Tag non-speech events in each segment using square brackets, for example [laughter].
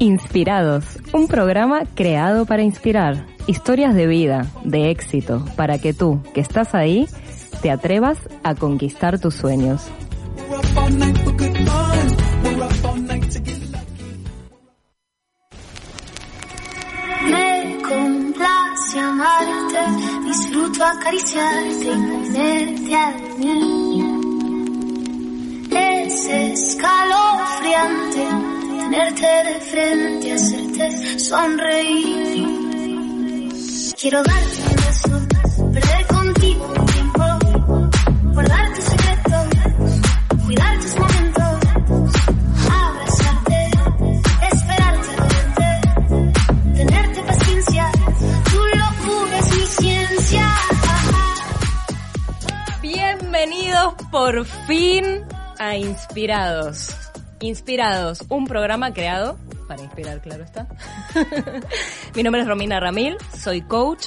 Inspirados, un programa creado para inspirar, historias de vida, de éxito, para que tú, que estás ahí, te atrevas a conquistar tus sueños. Complace amarte, disfruto acariciarte y ponerte a mí. Es escalofriante tenerte de frente, hacerte sonreír. Quiero darte un beso, perder contigo un tiempo, guardar tus secretos, cuidar tus momentos, Por fin a Inspirados. Inspirados, un programa creado para inspirar, claro está. [laughs] Mi nombre es Romina Ramil, soy coach,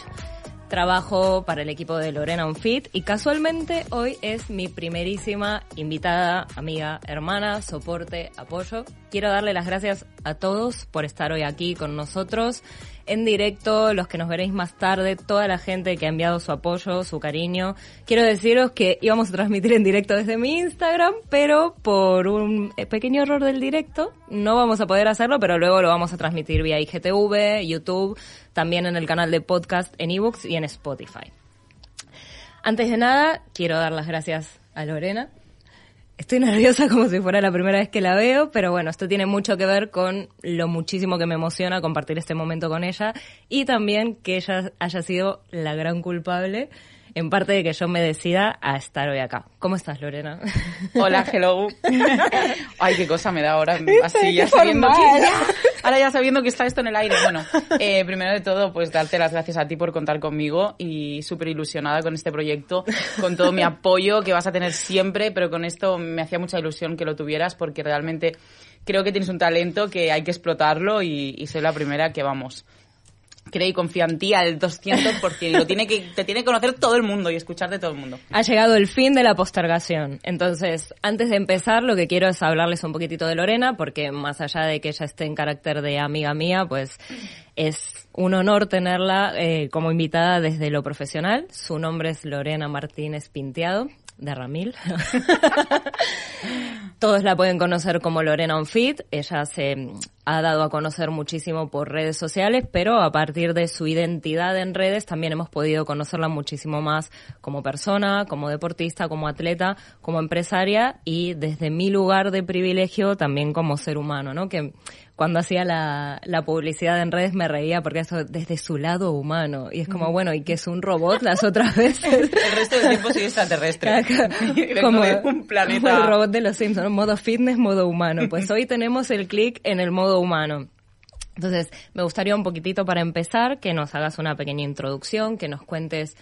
trabajo para el equipo de Lorena On Fit y casualmente hoy es mi primerísima invitada, amiga, hermana, soporte, apoyo. Quiero darle las gracias a todos por estar hoy aquí con nosotros en directo, los que nos veréis más tarde, toda la gente que ha enviado su apoyo, su cariño. Quiero deciros que íbamos a transmitir en directo desde mi Instagram, pero por un pequeño error del directo no vamos a poder hacerlo, pero luego lo vamos a transmitir vía IGTV, YouTube, también en el canal de podcast en ebooks y en Spotify. Antes de nada, quiero dar las gracias a Lorena. Estoy nerviosa como si fuera la primera vez que la veo, pero bueno, esto tiene mucho que ver con lo muchísimo que me emociona compartir este momento con ella y también que ella haya sido la gran culpable en parte de que yo me decida a estar hoy acá. ¿Cómo estás, Lorena? [laughs] Hola, hello. [laughs] Ay, qué cosa me da ahora, así ya sabiendo que [laughs] ahora ya sabiendo que está esto en el aire. Bueno, eh, primero de todo, pues darte las gracias a ti por contar conmigo y súper ilusionada con este proyecto, con todo mi apoyo que vas a tener siempre, pero con esto me hacía mucha ilusión que lo tuvieras porque realmente creo que tienes un talento que hay que explotarlo y, y soy la primera que vamos cree y confía en ti al 200% y lo tiene que, te tiene que conocer todo el mundo y escuchar de todo el mundo. Ha llegado el fin de la postergación. Entonces, antes de empezar, lo que quiero es hablarles un poquitito de Lorena, porque más allá de que ella esté en carácter de amiga mía, pues es un honor tenerla eh, como invitada desde lo profesional. Su nombre es Lorena Martínez Pinteado de Ramil. [laughs] Todos la pueden conocer como Lorena Onfit. Ella se ha dado a conocer muchísimo por redes sociales, pero a partir de su identidad en redes también hemos podido conocerla muchísimo más como persona, como deportista, como atleta, como empresaria y desde mi lugar de privilegio también como ser humano, ¿no? Que cuando hacía la, la publicidad en redes me reía porque eso desde su lado humano. Y es como, bueno, ¿y que es un robot las otras veces? [laughs] El resto del tiempo soy extraterrestre. [laughs] como, de un planeta. como el robot de los Simpsons, modo fitness, modo humano. Pues [laughs] hoy tenemos el clic en el modo humano. Entonces, me gustaría un poquitito para empezar que nos hagas una pequeña introducción, que nos cuentes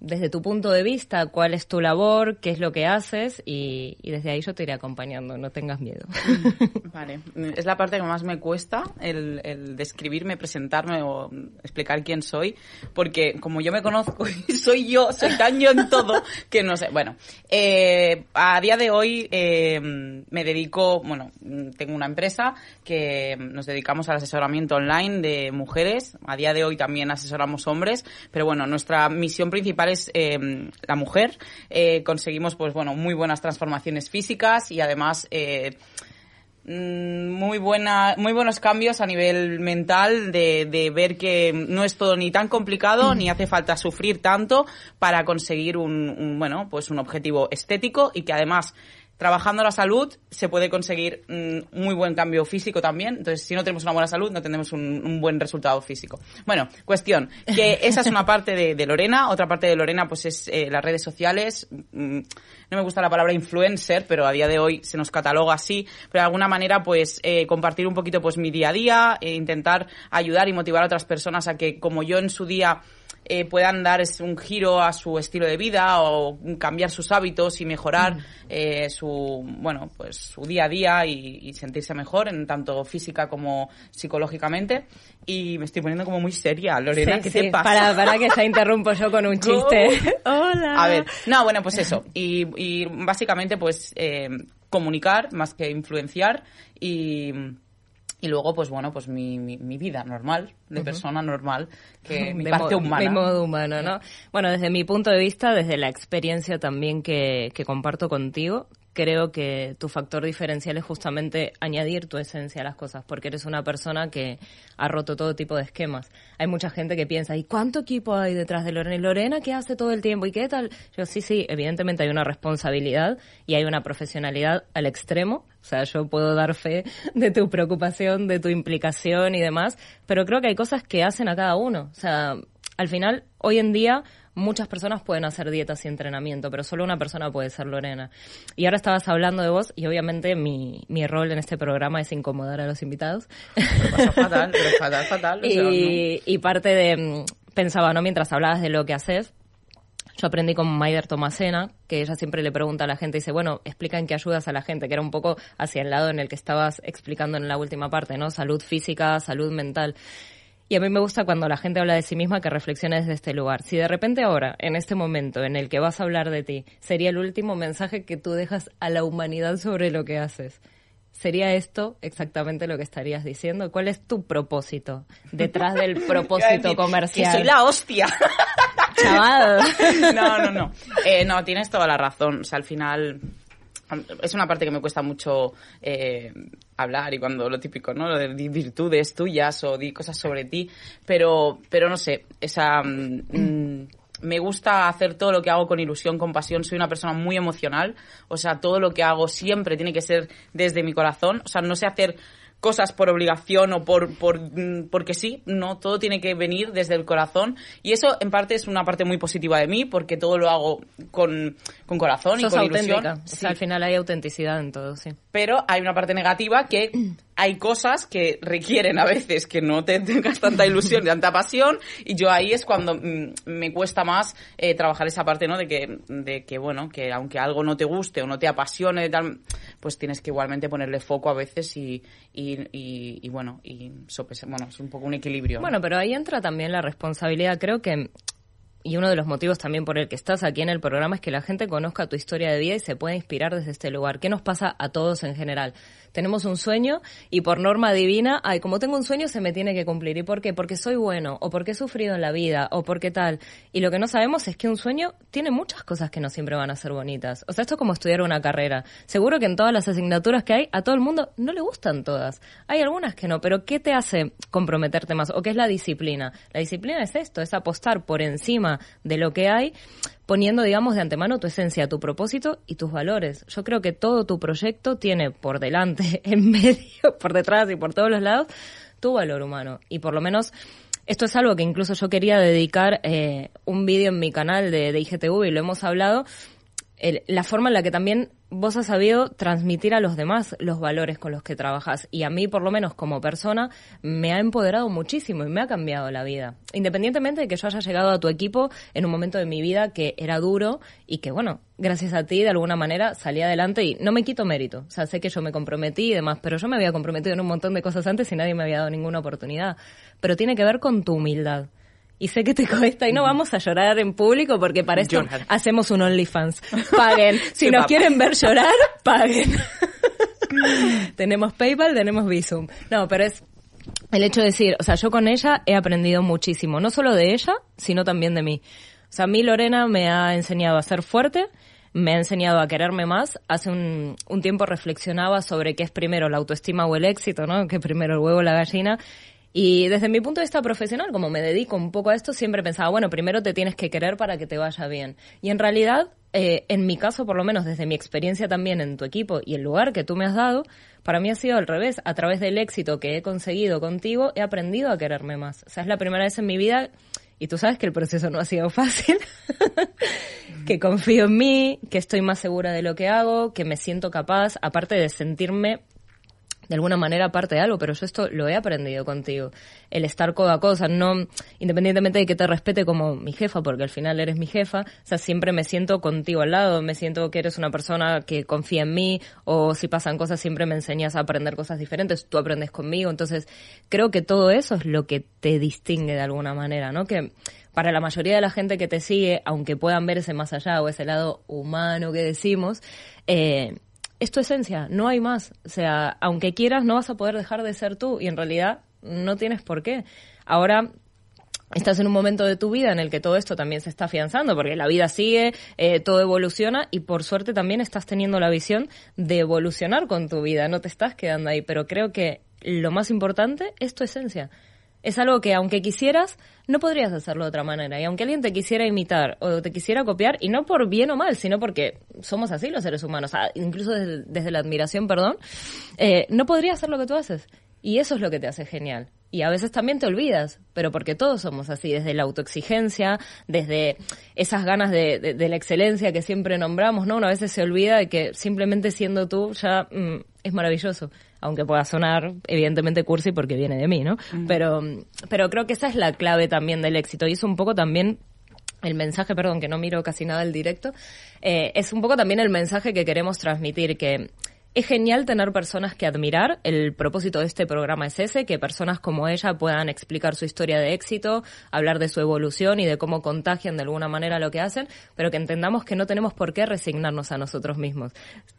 desde tu punto de vista cuál es tu labor, qué es lo que haces y, y desde ahí yo te iré acompañando, no tengas miedo. [laughs] Vale, es la parte que más me cuesta, el, el describirme, presentarme o explicar quién soy, porque como yo me conozco [laughs] y soy yo, soy tan yo en todo que no sé. Bueno, eh, a día de hoy eh, me dedico, bueno, tengo una empresa que nos dedicamos al asesoramiento online de mujeres. A día de hoy también asesoramos hombres, pero bueno, nuestra misión principal eh, la mujer. Eh, conseguimos, pues bueno, muy buenas transformaciones físicas y además eh, mm, muy buena, muy buenos cambios a nivel mental de, de, ver que no es todo ni tan complicado ni hace falta sufrir tanto para conseguir un, un, bueno, pues un objetivo estético y que además trabajando la salud se puede conseguir un muy buen cambio físico también. Entonces, si no tenemos una buena salud, no tendremos un, buen resultado físico. Bueno, cuestión, que [laughs] esa es una parte de, Lorena. Otra parte de Lorena, pues es eh, las redes sociales. Mm, no me gusta la palabra influencer, pero a día de hoy se nos cataloga así. Pero de alguna manera, pues eh, compartir un poquito pues mi día a día, e intentar ayudar y motivar a otras personas a que, como yo en su día eh, puedan dar un giro a su estilo de vida o cambiar sus hábitos y mejorar eh, su bueno pues su día a día y, sentirse mejor en tanto física como psicológicamente. Y me estoy poniendo como muy seria Lorena ¿qué te pasa? Para, para que ya interrumpo yo con un [laughs] chiste. Hola. A ver no bueno pues eso. Y, básicamente pues eh, comunicar más que influenciar y y luego, pues bueno, pues mi, mi, vida normal, de persona normal, que [laughs] mi parte humana. Mi modo humano, ¿no? Bueno, desde mi punto de vista, desde la experiencia también que, que comparto contigo, creo que tu factor diferencial es justamente añadir tu esencia a las cosas, porque eres una persona que ha roto todo tipo de esquemas. Hay mucha gente que piensa, ¿y cuánto equipo hay detrás de Lorena? ¿Y Lorena qué hace todo el tiempo? ¿Y qué tal? Yo sí, sí, evidentemente hay una responsabilidad y hay una profesionalidad al extremo. O sea, yo puedo dar fe de tu preocupación, de tu implicación y demás, pero creo que hay cosas que hacen a cada uno. O sea, al final, hoy en día muchas personas pueden hacer dietas y entrenamiento, pero solo una persona puede ser Lorena. Y ahora estabas hablando de vos y obviamente mi, mi rol en este programa es incomodar a los invitados. Pero fatal, pero fatal, fatal. [laughs] y, y parte de, mm, pensaba, ¿no? Mientras hablabas de lo que haces, yo aprendí con Maider Tomasena, que ella siempre le pregunta a la gente, dice, bueno, explica en qué ayudas a la gente, que era un poco hacia el lado en el que estabas explicando en la última parte, ¿no? Salud física, salud mental. Y a mí me gusta cuando la gente habla de sí misma que reflexione desde este lugar. Si de repente ahora, en este momento en el que vas a hablar de ti, sería el último mensaje que tú dejas a la humanidad sobre lo que haces. ¿Sería esto exactamente lo que estarías diciendo? ¿Cuál es tu propósito detrás del [laughs] propósito comercial? Que soy la hostia. [laughs] Chaval. [laughs] No, no, no. Eh, no, tienes toda la razón. O sea, al final es una parte que me cuesta mucho eh, hablar y cuando lo típico, ¿no? Lo de virtudes tuyas o di cosas sobre ti, pero, pero no sé, esa... Mm, me gusta hacer todo lo que hago con ilusión, con pasión. Soy una persona muy emocional. O sea, todo lo que hago siempre tiene que ser desde mi corazón. O sea, no sé hacer cosas por obligación o por, por mm, porque sí, no, todo tiene que venir desde el corazón y eso en parte es una parte muy positiva de mí porque todo lo hago con, con corazón y con ilusión. al final hay autenticidad en todo, sí. Pero hay una parte negativa que hay cosas que requieren a veces que no te [laughs] tengas tanta ilusión, tanta pasión, y yo ahí es cuando mm, me cuesta más eh, trabajar esa parte, ¿no? De que, de que, bueno, que aunque algo no te guste o no te apasione, tal, pues tienes que igualmente ponerle foco a veces y, y, bueno, y bueno, es un poco un equilibrio. Bueno, pero ahí entra también la responsabilidad. Creo que y uno de los motivos también por el que estás aquí en el programa es que la gente conozca tu historia de vida y se pueda inspirar desde este lugar. ¿Qué nos pasa a todos en general? tenemos un sueño y por norma divina, ay, como tengo un sueño se me tiene que cumplir. ¿Y por qué? Porque soy bueno, o porque he sufrido en la vida, o porque tal. Y lo que no sabemos es que un sueño tiene muchas cosas que no siempre van a ser bonitas. O sea, esto es como estudiar una carrera. Seguro que en todas las asignaturas que hay, a todo el mundo no le gustan todas. Hay algunas que no, pero ¿qué te hace comprometerte más? ¿O qué es la disciplina? La disciplina es esto, es apostar por encima de lo que hay poniendo, digamos, de antemano tu esencia, tu propósito y tus valores. Yo creo que todo tu proyecto tiene por delante, [laughs] en medio, por detrás y por todos los lados, tu valor humano. Y por lo menos esto es algo que incluso yo quería dedicar eh, un vídeo en mi canal de, de IGTV y lo hemos hablado, la forma en la que también vos has sabido transmitir a los demás los valores con los que trabajas. Y a mí, por lo menos como persona, me ha empoderado muchísimo y me ha cambiado la vida. Independientemente de que yo haya llegado a tu equipo en un momento de mi vida que era duro y que, bueno, gracias a ti, de alguna manera, salí adelante y no me quito mérito. O sea, sé que yo me comprometí y demás, pero yo me había comprometido en un montón de cosas antes y nadie me había dado ninguna oportunidad. Pero tiene que ver con tu humildad y sé que te [laughs] cuesta y no vamos a llorar en público porque para esto hacemos un OnlyFans. [laughs] Paguen. Si nos quieren ver llorar, [laughs] paguen. tenemos PayPal, tenemos Visum. No, pero es el hecho de decir, o sea, yo con ella he aprendido muchísimo, no solo de ella, sino también de mí. O sea, a mí Lorena me ha enseñado a ser fuerte, me ha enseñado a quererme más. Hace un, un tiempo reflexionaba sobre qué es primero la autoestima o el éxito, ¿no? Que primero el huevo o la gallina Y desde mi punto de vista profesional, como me dedico un poco a esto, siempre pensaba, bueno, primero te tienes que querer para que te vaya bien. Y en realidad, eh, en mi caso, por lo menos desde mi experiencia también en tu equipo y el lugar que tú me has dado, para mí ha sido al revés. A través del éxito que he conseguido contigo, he aprendido a quererme más. O sea, es la primera vez en mi vida, y tú sabes que el proceso no ha sido fácil, [laughs] que confío en mí, que estoy más segura de lo que hago, que me siento capaz, aparte de sentirme de alguna manera parte de algo, pero yo esto lo he aprendido contigo. El estar codo a cosa, no, independientemente de que te respete como mi jefa, porque al final eres mi jefa, o sea, siempre me siento contigo al lado, me siento que eres una persona que confía en mí, o si pasan cosas siempre me enseñas a aprender cosas diferentes, tú aprendes conmigo, entonces creo que todo eso es lo que te distingue de alguna manera, ¿no? Que para la mayoría de la gente que te sigue, aunque puedan verse más allá o ese lado humano que decimos, eh, es tu esencia, no hay más. O sea, aunque quieras, no vas a poder dejar de ser tú y en realidad no tienes por qué. Ahora estás en un momento de tu vida en el que todo esto también se está afianzando, porque la vida sigue, eh, todo evoluciona y por suerte también estás teniendo la visión de evolucionar con tu vida, no te estás quedando ahí, pero creo que lo más importante es tu esencia. Es algo que aunque quisieras, no podrías hacerlo de otra manera. Y aunque alguien te quisiera imitar o te quisiera copiar, y no por bien o mal, sino porque somos así los seres humanos, incluso desde, la admiración, perdón, eh, no podría hacer lo que tú haces. Y eso es lo que te hace genial. Y a veces también te olvidas, pero porque todos somos así, desde la autoexigencia, desde esas ganas de, la excelencia que siempre nombramos, ¿no? Una vez se olvida de que simplemente siendo tú ya mm, es maravilloso aunque pueda sonar evidentemente cursi porque viene de mí, ¿no? Pero, pero creo que esa es la clave también del éxito y es un poco también el mensaje, perdón, que no miro casi nada el directo, eh, es un poco también el mensaje que queremos transmitir, que es genial tener personas que admirar. El propósito de este programa es ese, que personas como ella puedan explicar su historia de éxito, hablar de su evolución y de cómo contagian de alguna manera lo que hacen, pero que entendamos que no tenemos por qué resignarnos a nosotros mismos.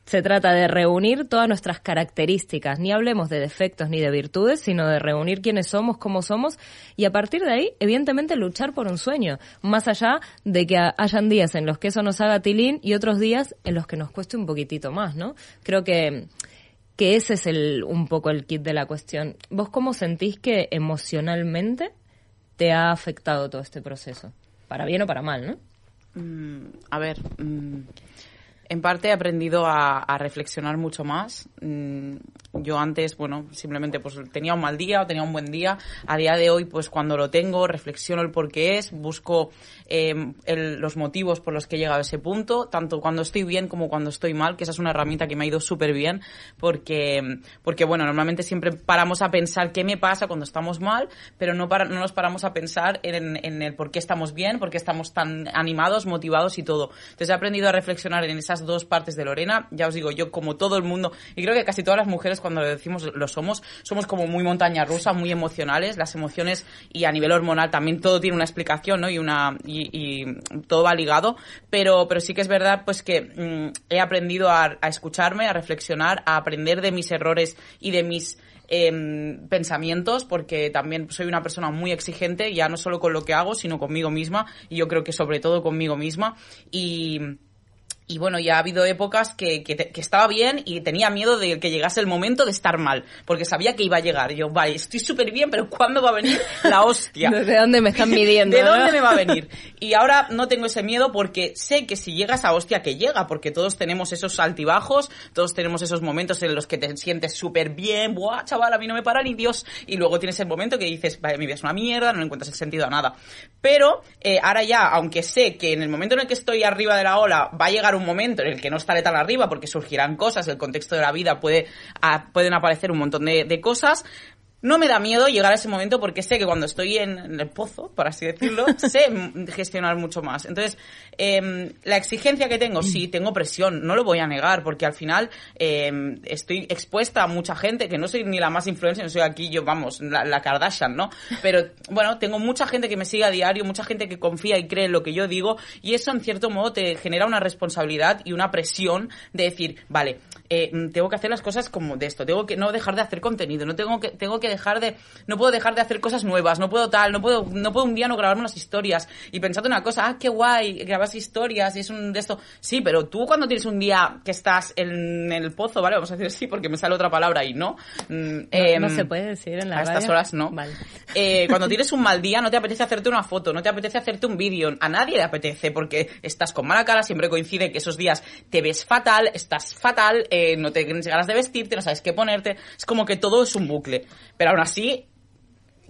Se trata de reunir todas nuestras características, ni hablemos de defectos ni de virtudes, sino de reunir quiénes somos, cómo somos, y a partir de ahí, evidentemente, luchar por un sueño, más allá de que hayan días en los que eso nos haga tilín y otros días en los que nos cueste un poquitito más, ¿no? Creo que que, ese es el, un poco el kit de la cuestión. ¿Vos cómo sentís que emocionalmente te ha afectado todo este proceso? Para bien o para mal, ¿no? Mm, a ver, mm, en parte he aprendido a, reflexionar mucho más. Mm, yo antes, bueno, simplemente pues tenía un mal día o tenía un buen día. A día de hoy, pues cuando lo tengo, reflexiono el por qué es, busco eh, los motivos por los que he llegado a ese punto, tanto cuando estoy bien como cuando estoy mal, que esa es una herramienta que me ha ido súper bien, porque, porque, bueno, normalmente siempre paramos a pensar qué me pasa cuando estamos mal, pero no, para, no nos paramos a pensar en, en el por qué estamos bien, por qué estamos tan animados, motivados y todo. Entonces he aprendido a reflexionar en esas dos partes de Lorena. Ya os digo, yo como todo el mundo, y creo que casi todas las mujeres cuando lo decimos lo somos, somos como muy montaña rusa, muy emocionales. Las emociones y a nivel hormonal también todo tiene una explicación, ¿no? Y una y, todo va ligado. Pero, pero sí que es verdad, pues que mm, he aprendido a, escucharme, a reflexionar, a aprender de mis errores y de mis em, pensamientos, porque también soy una persona muy exigente, ya no solo con lo que hago, sino conmigo misma, y yo creo que sobre todo conmigo misma. Y y bueno, ya ha habido épocas que, que, estaba bien y tenía miedo de que llegase el momento de estar mal, porque sabía que iba a llegar. yo, vale, estoy súper bien, pero ¿cuándo va a venir la [laughs] hostia? ¿De dónde me están [laughs] midiendo? ¿De dónde me va a venir? Y ahora no tengo ese miedo porque sé que si llega esa hostia que llega, porque todos tenemos esos altibajos, todos tenemos esos momentos en los que te sientes súper bien, buah, chaval, a mí no me para ni Dios, y luego tienes el momento que dices, vale, mi vida es una mierda, no le encuentras el sentido a nada. Pero eh, ahora ya, aunque sé que en el momento en el que estoy arriba de la ola va a llegar un momento en el que no estaré tan arriba porque surgirán cosas, el contexto de la vida puede, pueden aparecer un montón de cosas, no me da miedo llegar a ese momento porque sé que cuando estoy en, el pozo, por así decirlo, [laughs] sé gestionar mucho más. Entonces, eh, la exigencia que tengo, sí, tengo presión, no lo voy a negar, porque al final eh, estoy expuesta a mucha gente, que no soy ni la más influencia, no soy aquí yo, vamos, la, Kardashian, ¿no? Pero bueno, tengo mucha gente que me sigue a diario, mucha gente que confía y cree en lo que yo digo, y eso en cierto modo te genera una responsabilidad y una presión de decir, vale, eh, tengo que hacer las cosas como de esto, tengo que no dejar de hacer contenido, no tengo que, tengo que dejar de, no puedo dejar de hacer cosas nuevas, no puedo tal, no puedo, no puedo un día no grabarme unas historias. Y pensando una cosa, ah, qué guay, grabas historias y es un de esto. Sí, pero tú cuando tienes un día que estás en el pozo, ¿vale? Vamos a decir sí, porque me sale otra palabra y no. Mm, no, em, se puede decir en la A estas horas no. Vale. Eh, cuando [laughs] tienes un mal día no te apetece hacerte una foto, no te apetece hacerte un vídeo, a nadie le apetece porque estás con mala cara, siempre coincide que esos días te ves fatal, estás fatal, eh, no te tienes ganas de vestirte, no sabes qué ponerte, es como que todo es un bucle. Pero aún así,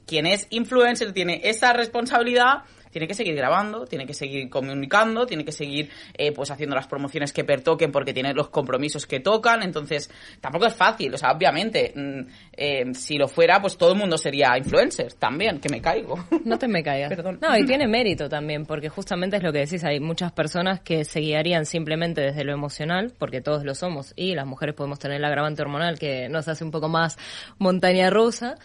quien es influencer tiene esa responsabilidad tiene que seguir grabando, tiene que seguir comunicando, tiene que seguir eh, pues haciendo las promociones que pertoquen porque tiene los compromisos que tocan. Entonces, tampoco es fácil. O sea, obviamente, mm, eh, si lo fuera, pues todo el mundo sería influencer también, que me caigo. [laughs] No te me caigas. Perdón. No, y tiene mérito también, porque justamente es lo que decís, hay muchas personas que se guiarían simplemente desde lo emocional, porque todos lo somos, y las mujeres podemos tener el agravante hormonal que nos hace un poco más montaña rusa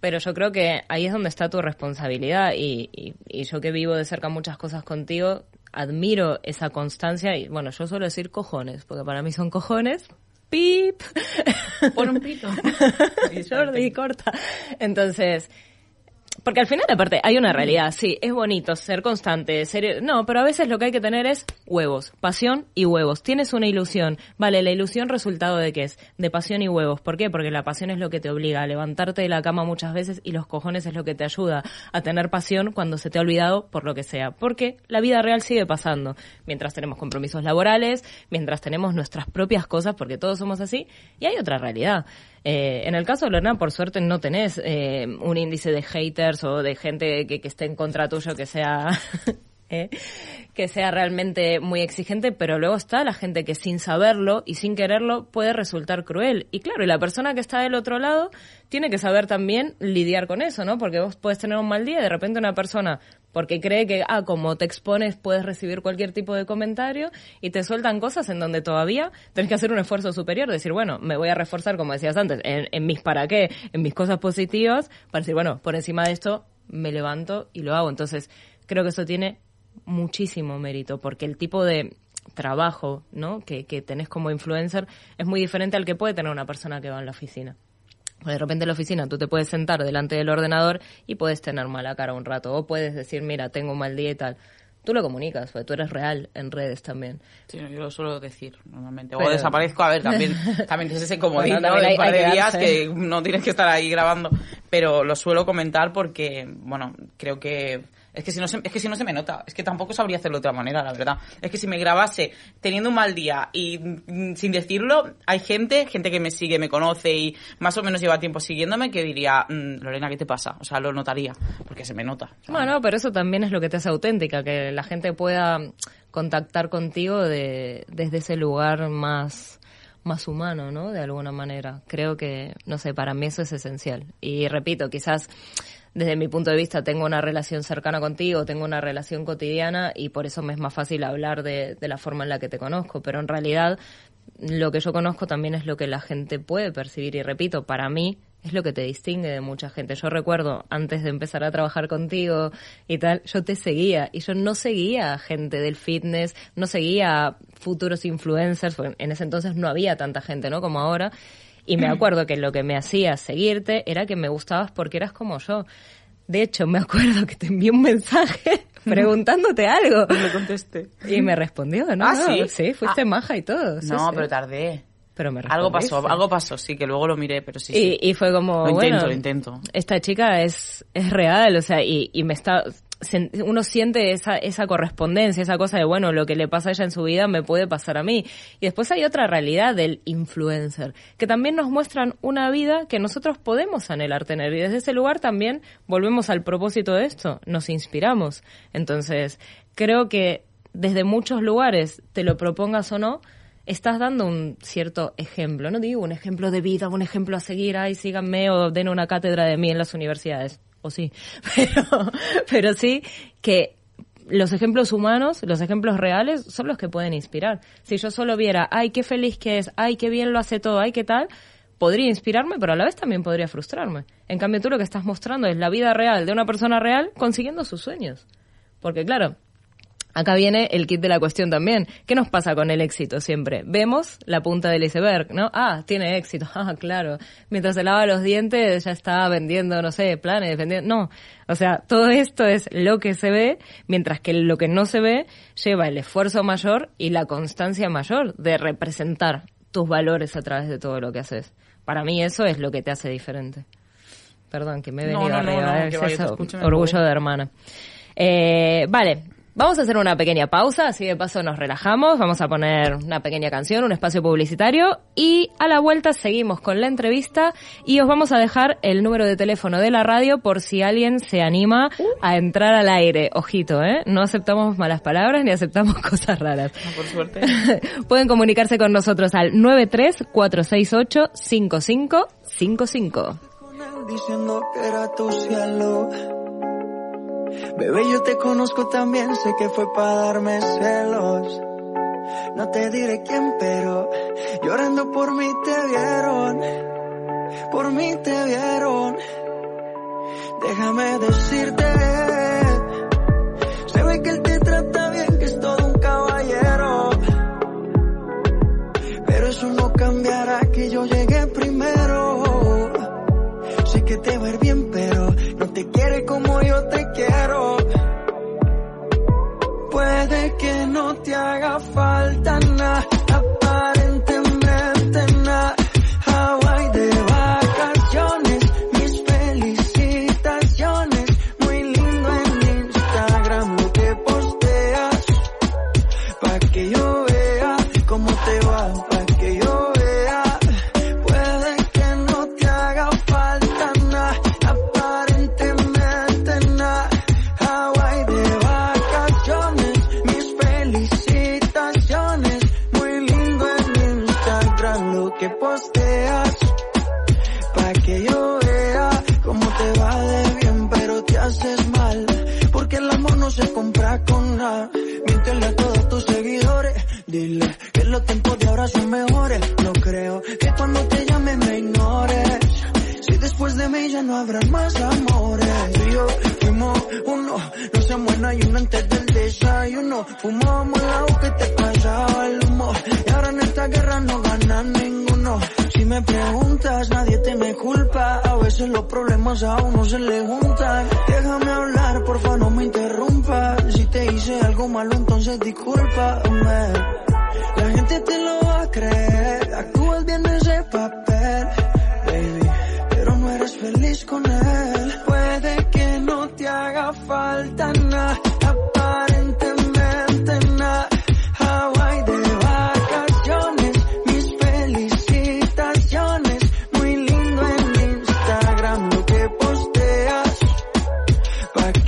pero yo creo que ahí es donde está tu responsabilidad y, y, yo que vivo de cerca muchas cosas contigo, admiro esa constancia y bueno, yo suelo decir cojones, porque para mí son cojones. Pip. Pon un pito. [laughs] Jordi, corta. Entonces, porque al final, aparte, hay una realidad. Sí, es bonito ser constante, ser... No, pero a veces lo que hay que tener es huevos, pasión y huevos. Tienes una ilusión. Vale, la ilusión resultado de qué es? De pasión y huevos. ¿Por qué? Porque la pasión es lo que te obliga a levantarte de la cama muchas veces y los cojones es lo que te ayuda a tener pasión cuando se te ha olvidado por lo que sea. Porque la vida real sigue pasando. Mientras tenemos compromisos laborales, mientras tenemos nuestras propias cosas, porque todos somos así, y hay otra realidad. Eh, en el caso de Lorena, por suerte, no tenés eh, un índice de haters o de gente que, que esté en contra tuyo que sea [laughs] ¿eh? que sea realmente muy exigente, pero luego está la gente que sin saberlo y sin quererlo puede resultar cruel. Y claro, y la persona que está del otro lado tiene que saber también lidiar con eso, ¿no? Porque vos puedes tener un mal día y de repente una persona, porque cree que, ah, como te expones, puedes recibir cualquier tipo de comentario y te sueltan cosas en donde todavía tenés que hacer un esfuerzo superior, decir, bueno, me voy a reforzar, como decías antes, en, en mis para qué, en mis cosas positivas, para decir, bueno, por encima de esto me levanto y lo hago. Entonces, creo que eso tiene muchísimo mérito, porque el tipo de trabajo ¿no? que, que tenés como influencer es muy diferente al que puede tener una persona que va en la oficina. De repente en la oficina tú te puedes sentar delante del ordenador y puedes tener mala cara un rato, o puedes decir, mira, tengo un mal día y tal. Tú lo comunicas, porque tú eres real en redes también. Sí, yo lo suelo decir normalmente. O desaparezco, a ver, también, [laughs] también tienes ese comodín, ¿no? De un par de días que no tienes que estar ahí grabando. Pero lo suelo comentar porque, bueno, creo que es que si no se, es que si no se me nota, es que tampoco sabría hacerlo de otra manera, la verdad. Es que si me grabase teniendo un mal día y mm, sin decirlo, hay gente, gente que me sigue, me conoce y más o menos lleva tiempo siguiéndome que diría, mm, Lorena, ¿qué te pasa? O sea, lo notaría, porque se me nota. Bueno, pero eso también es lo que te hace auténtica, que la gente pueda contactar contigo de, desde ese lugar más más humano, ¿no? De alguna manera. Creo que, no sé, para mí eso es esencial. Y repito, quizás desde mi punto de vista tengo una relación cercana contigo, tengo una relación cotidiana y por eso me es más fácil hablar de, de la forma en la que te conozco. Pero en realidad lo que yo conozco también es lo que la gente puede percibir y repito, para mí es lo que te distingue de mucha gente. Yo recuerdo, antes de empezar a trabajar contigo y tal, yo te seguía y yo no seguía gente del fitness, no seguía futuros influencers, en ese entonces no había tanta gente, ¿no? Como ahora. Y me acuerdo que lo que me hacía seguirte era que me gustabas porque eras como yo. De hecho, me [laughs] acuerdo que te envié un mensaje [laughs] preguntándote algo. Y contesté. Y me respondió, ¿no? Ah, sí. Sí, fuiste Ah. maja y todo. No, sí, pero tardé. Pero me Algo pasó, algo pasó, sí, que luego lo miré, pero sí, sí. Y, fue como, Lo intento, bueno, lo intento. esta chica es, es real, o sea, y, y me está, uno siente esa, esa correspondencia, esa cosa de, bueno, lo que le pasa a ella en su vida me puede pasar a mí. Y después hay otra realidad del influencer, que también nos muestran una vida que nosotros podemos anhelar tener. Y desde ese lugar también volvemos al propósito de esto, nos inspiramos. Entonces, creo que desde muchos lugares, te lo propongas o no, estás dando un cierto ejemplo. No digo un ejemplo de vida, un ejemplo a seguir, ay, síganme o den una cátedra de mí en las universidades. O sí. [laughs] Pero, pero sí que los ejemplos humanos, los ejemplos reales, son los que pueden inspirar. Si yo solo viera, ay, qué feliz que es, ay, qué bien lo hace todo, ay, qué tal, podría inspirarme, pero a la vez también podría frustrarme. En cambio, tú lo que estás mostrando es la vida real de una persona real consiguiendo sus sueños. Porque claro, Acá viene el kit de la cuestión también. ¿Qué nos pasa con el éxito siempre? Vemos la punta del iceberg, ¿no? Ah, tiene éxito. [laughs] Ah, claro. Mientras se lava los dientes ya está vendiendo, no sé, planes, vendiendo... No. O sea, todo esto es lo que se ve, mientras que lo que no se ve lleva el esfuerzo mayor y la constancia mayor de representar tus valores a través de todo lo que haces. Para mí eso es lo que te hace diferente. Perdón, que me he venido No, no, arriba. no, es vaya, eso, orgullo de hermana. Eh, vale, vamos a hacer una pequeña pausa, así de paso nos relajamos, vamos a poner una pequeña canción, un espacio publicitario y a la vuelta seguimos con la entrevista y os vamos a dejar el número de teléfono de la radio por si alguien se anima a entrar al aire. Ojito, ¿eh? No aceptamos malas palabras ni aceptamos [laughs] cosas raras. No, por suerte. [laughs] Pueden comunicarse con nosotros al 93-468-5555. con él diciendo que era tu cielo. Bebé, yo te conozco también, sé que fue para darme celos. No te diré quién, pero llorando por mí te vieron. Por mí te vieron. Déjame decirte, se ve que te haga falta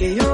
que yo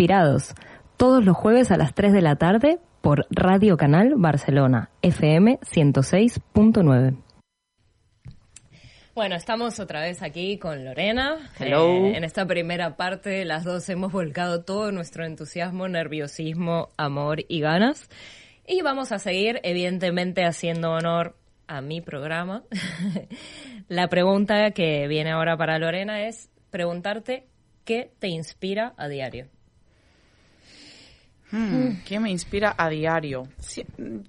Inspirados, todos los jueves a las 3 de la tarde por Radio Canal Barcelona, FM 106.9. Bueno, estamos otra vez aquí con Lorena. Hello. Eh, en esta primera parte, las dos hemos volcado todo nuestro entusiasmo, nerviosismo, amor y ganas. Y vamos a seguir, evidentemente, haciendo honor a mi programa. [laughs] La pregunta que viene ahora para Lorena es preguntarte qué te inspira a diario. Mm, ¿Qué me inspira a diario?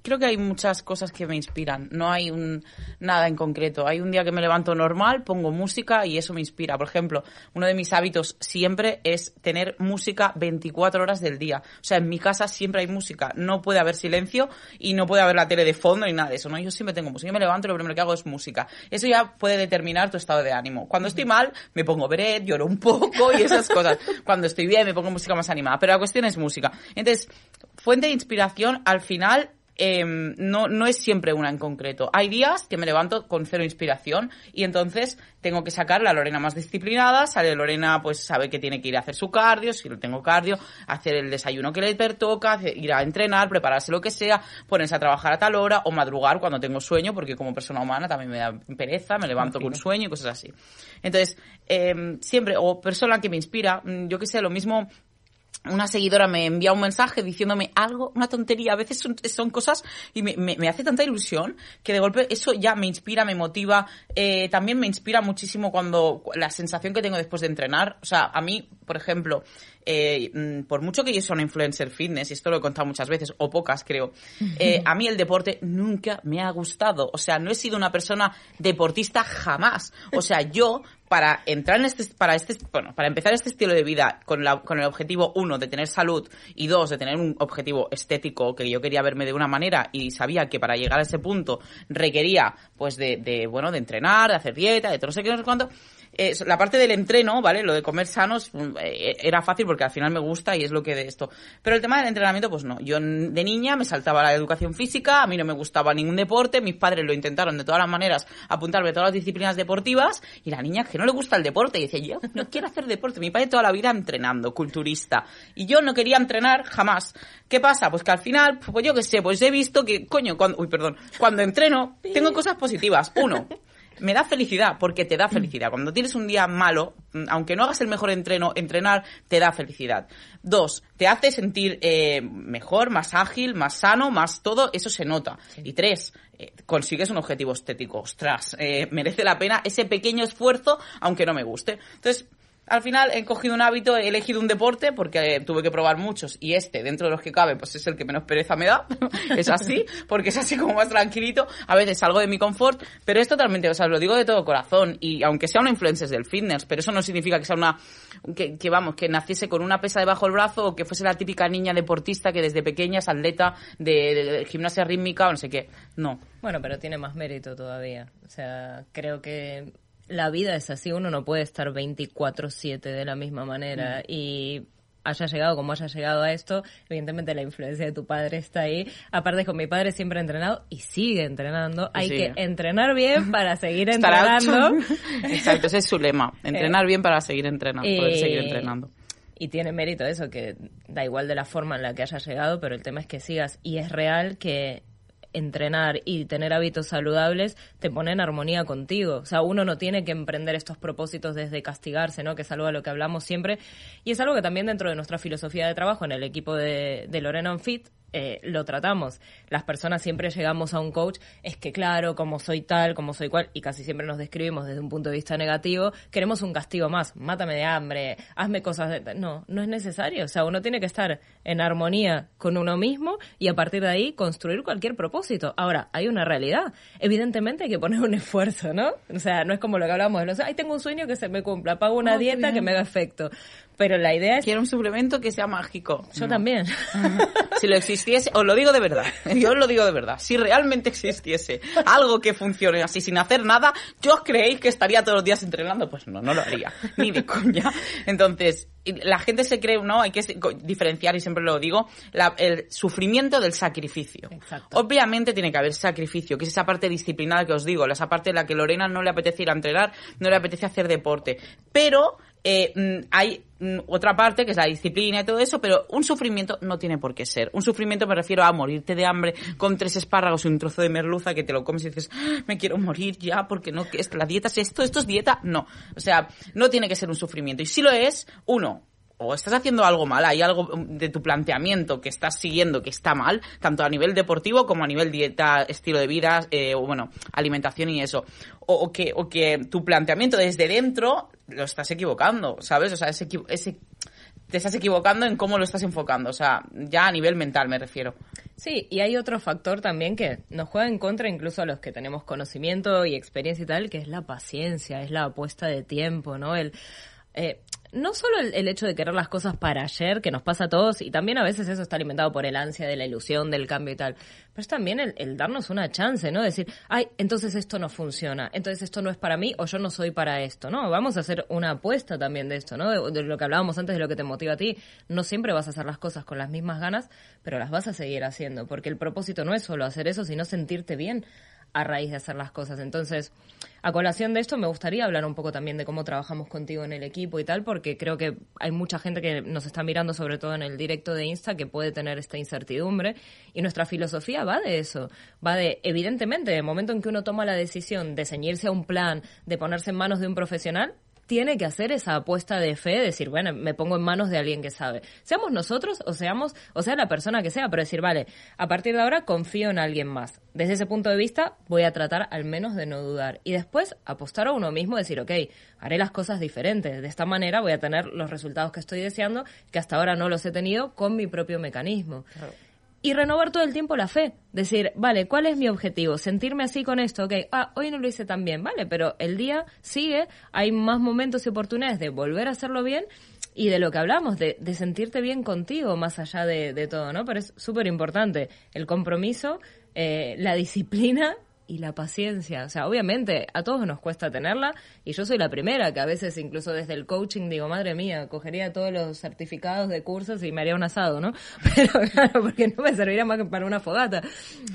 Creo que hay muchas cosas que me inspiran. No hay un, nada en concreto. Hay un día que me levanto normal, pongo música y eso me inspira. Por ejemplo, uno de mis hábitos siempre es tener música 24 horas del día. O sea, en mi casa siempre hay música. No puede haber silencio y no puede haber la tele de fondo ni nada de eso. ¿no? Yo siempre tengo música. Yo me levanto y lo primero que hago es música. Eso ya puede determinar tu estado de ánimo. Cuando estoy mal, me pongo beret, lloro un poco y esas cosas. Cuando estoy bien, me pongo música más animada. Pero la cuestión es música. Fuente de inspiración al final em, no, no es siempre una en concreto. Hay días que me levanto con cero inspiración y entonces tengo que sacar la Lorena más disciplinada, sale Lorena, pues sabe que tiene que ir a hacer su cardio, si no tengo cardio, hacer el desayuno que le pertoca, ir a entrenar, prepararse lo que sea, ponerse a trabajar a tal hora o madrugar cuando tengo sueño, porque como persona humana también me da pereza, me levanto con sueño y cosas así. Entonces, em, siempre, o persona que me inspira, mm, yo que sé, lo mismo una seguidora me envía un mensaje diciéndome algo, una tontería, a veces son, cosas y me, me, hace tanta ilusión que de golpe eso ya me inspira, me motiva, eh, también me inspira muchísimo cuando la sensación que tengo después de entrenar, o sea, a mí, por ejemplo, eh, mm, por mucho que yo sea una influencer fitness, y esto lo he contado muchas veces, o pocas creo, [laughs] eh, a mí el deporte nunca me ha gustado. O sea, no he sido una persona deportista jamás. O sea, yo para entrar en este, para este, bueno, para empezar este estilo de vida con, la, con el objetivo, uno, de tener salud y dos, de tener un objetivo estético que yo quería verme de una manera y sabía que para llegar a ese punto requería, pues, de, de bueno, de entrenar, de hacer dieta, de todo no sé qué, no sé cuánto, eh, la parte del entreno, ¿vale? Lo de comer sanos mm, eh, era fácil porque al final me gusta y es lo que de esto. Pero el tema del entrenamiento, pues no. Yo de niña me saltaba la educación física, a mí no me gustaba ningún deporte, mis padres lo intentaron de todas las maneras apuntarme a todas las disciplinas deportivas y la niña que no le gusta el deporte y decía, yo no quiero hacer deporte. Mi padre toda la vida entrenando, culturista. Y yo no quería entrenar jamás. ¿Qué pasa? Pues que al final, pues yo qué sé, pues he visto que, coño, cuando, uy, perdón, cuando entreno, tengo cosas positivas. Uno, [laughs] me da felicidad, porque te da felicidad. Cuando tienes un día malo, mm, aunque no hagas el mejor entreno, entrenar te da felicidad. Dos, te hace sentir eh, mejor, más ágil, más sano, más todo, eso se nota. Y tres, eh, consigues un objetivo estético. Ostras, eh, merece la pena ese pequeño esfuerzo, aunque no me guste. Entonces, al final he cogido un hábito, he elegido un deporte porque tuve que probar muchos y este, dentro de los que cabe, pues es el que menos pereza me da. [laughs] es así, porque es así como más tranquilito. A veces salgo de mi confort, pero es totalmente, o sea, lo digo de todo corazón y aunque sea una influencia del fitness, pero eso no significa que sea una, que, vamos, que naciese con una pesa debajo del brazo o que fuese la típica niña deportista que desde pequeña es atleta de gimnasia rítmica o no sé qué. No. Bueno, pero tiene más mérito todavía. O sea, creo que la vida es así, uno no puede estar 24/7 de la misma manera mm. y haya llegado como haya llegado a esto, evidentemente la influencia de tu padre está ahí. Aparte con mi padre siempre ha entrenado y sigue entrenando. Hay que entrenar bien para seguir entrenando. Exacto, ese es su lema. Entrenar bien para seguir entrenando, poder seguir entrenando. Y tiene mérito eso, que da igual de la forma en la que hayas llegado, pero el tema es que sigas. Y es real que entrenar y tener hábitos saludables te pone en armonía contigo. O sea, uno no tiene que emprender estos propósitos desde castigarse, ¿no? Que es algo de lo que hablamos siempre. Y es algo que también dentro de nuestra filosofía de trabajo en el equipo de, de Lorena Fit eh, lo tratamos. Las personas siempre llegamos a un coach, es que claro, como soy tal, como soy cual, y casi siempre nos describimos desde un punto de vista negativo, queremos un castigo más, mátame de hambre, hazme cosas de... No, no es necesario. O sea, uno tiene que estar en armonía con uno mismo y a partir de ahí construir cualquier propósito. Ahora, hay una realidad. Evidentemente hay que poner un [laughs] esfuerzo, ¿no? O sea, no es como lo que hablamos de los, ay, tengo un sueño que se me cumpla, pago una dieta que me haga efecto. Pero la idea es... Quiero un suplemento que sea mágico. Yo también. si lo existiese, os lo digo de verdad, yo os lo digo de verdad, si realmente existiese algo que funcione así sin hacer nada, ¿yo os creéis que estaría todos los días entrenando? Pues no, no lo haría, ni de coña. Entonces, la gente se cree, ¿no? Hay que diferenciar, y siempre lo digo, el sufrimiento del sacrificio. Obviamente tiene que haber sacrificio, que es esa parte disciplinada que os digo, esa parte en la que Lorena no le apetece ir a entrenar, no le apetece hacer deporte. Pero eh, mm, hay mm, otra parte que es la disciplina y todo eso, pero un sufrimiento no tiene por qué ser. Un sufrimiento me refiero a morirte de hambre con tres espárragos y un trozo de merluza que te lo comes y dices, ah, me quiero morir ya porque no, que la dieta es esto, esto es dieta. No. O sea, no tiene que ser un sufrimiento. Y si lo es, uno, o estás haciendo algo mal, hay algo de tu planteamiento que estás siguiendo que está mal, tanto a nivel deportivo como a nivel dieta, estilo de vida, eh, o bueno, alimentación y eso. O, que, o que tu planteamiento desde dentro lo estás equivocando, ¿sabes? O sea, ese, ese te estás equivocando en cómo lo estás enfocando. O sea, ya a nivel mental me refiero. Sí, y hay otro factor también que nos juega en contra incluso a los que tenemos conocimiento y experiencia y tal, que es la paciencia, es la apuesta de tiempo, ¿no? El, eh, no solo el, hecho de querer las cosas para ayer, que nos pasa a todos, y también a veces eso está alimentado por el ansia de la ilusión, del cambio y tal, pero es también el, darnos una chance, ¿no? Decir, ay, entonces esto no funciona, entonces esto no es para mí o yo no soy para esto, ¿no? Vamos a hacer una apuesta también de esto, ¿no? De, de lo que hablábamos antes de lo que te motiva a ti. No siempre vas a hacer las cosas con las mismas ganas, pero las vas a seguir haciendo, porque el propósito no es solo hacer eso, sino sentirte bien a raíz de hacer las cosas. Entonces, a colación de esto, me gustaría hablar un poco también de cómo trabajamos contigo en el equipo y tal, porque creo que hay mucha gente que nos está mirando, sobre todo en el directo de Insta, que puede tener esta incertidumbre. Y nuestra filosofía va de eso. Va de, evidentemente, el momento en que uno toma la decisión de ceñirse a un plan, de ponerse en manos de un profesional, tiene que hacer esa apuesta de fe, decir, bueno, me pongo en manos de alguien que sabe. Seamos nosotros o seamos, o sea, la persona que sea, pero decir, vale, a partir de ahora confío en alguien más. Desde ese punto de vista voy a tratar al menos de no dudar. Y después apostar a uno mismo, decir, ok, haré las cosas diferentes. De esta manera voy a tener los resultados que estoy deseando, que hasta ahora no los he tenido con mi propio mecanismo y renovar todo el tiempo la fe. Decir, vale, ¿cuál es mi objetivo? Sentirme así con esto, ok, ah, hoy no lo hice tan bien, vale, pero el día sigue, hay más momentos y oportunidades de volver a hacerlo bien y de lo que hablamos, de, de sentirte bien contigo más allá de, de todo, ¿no? Pero es súper importante el compromiso, eh, la disciplina y la paciencia. O sea, obviamente a todos nos cuesta tenerla y yo soy la primera que a veces incluso desde el coaching digo, madre mía, cogería todos los certificados de cursos y me haría un asado, ¿no? [laughs] Pero claro, porque no me serviría más que para una fogata.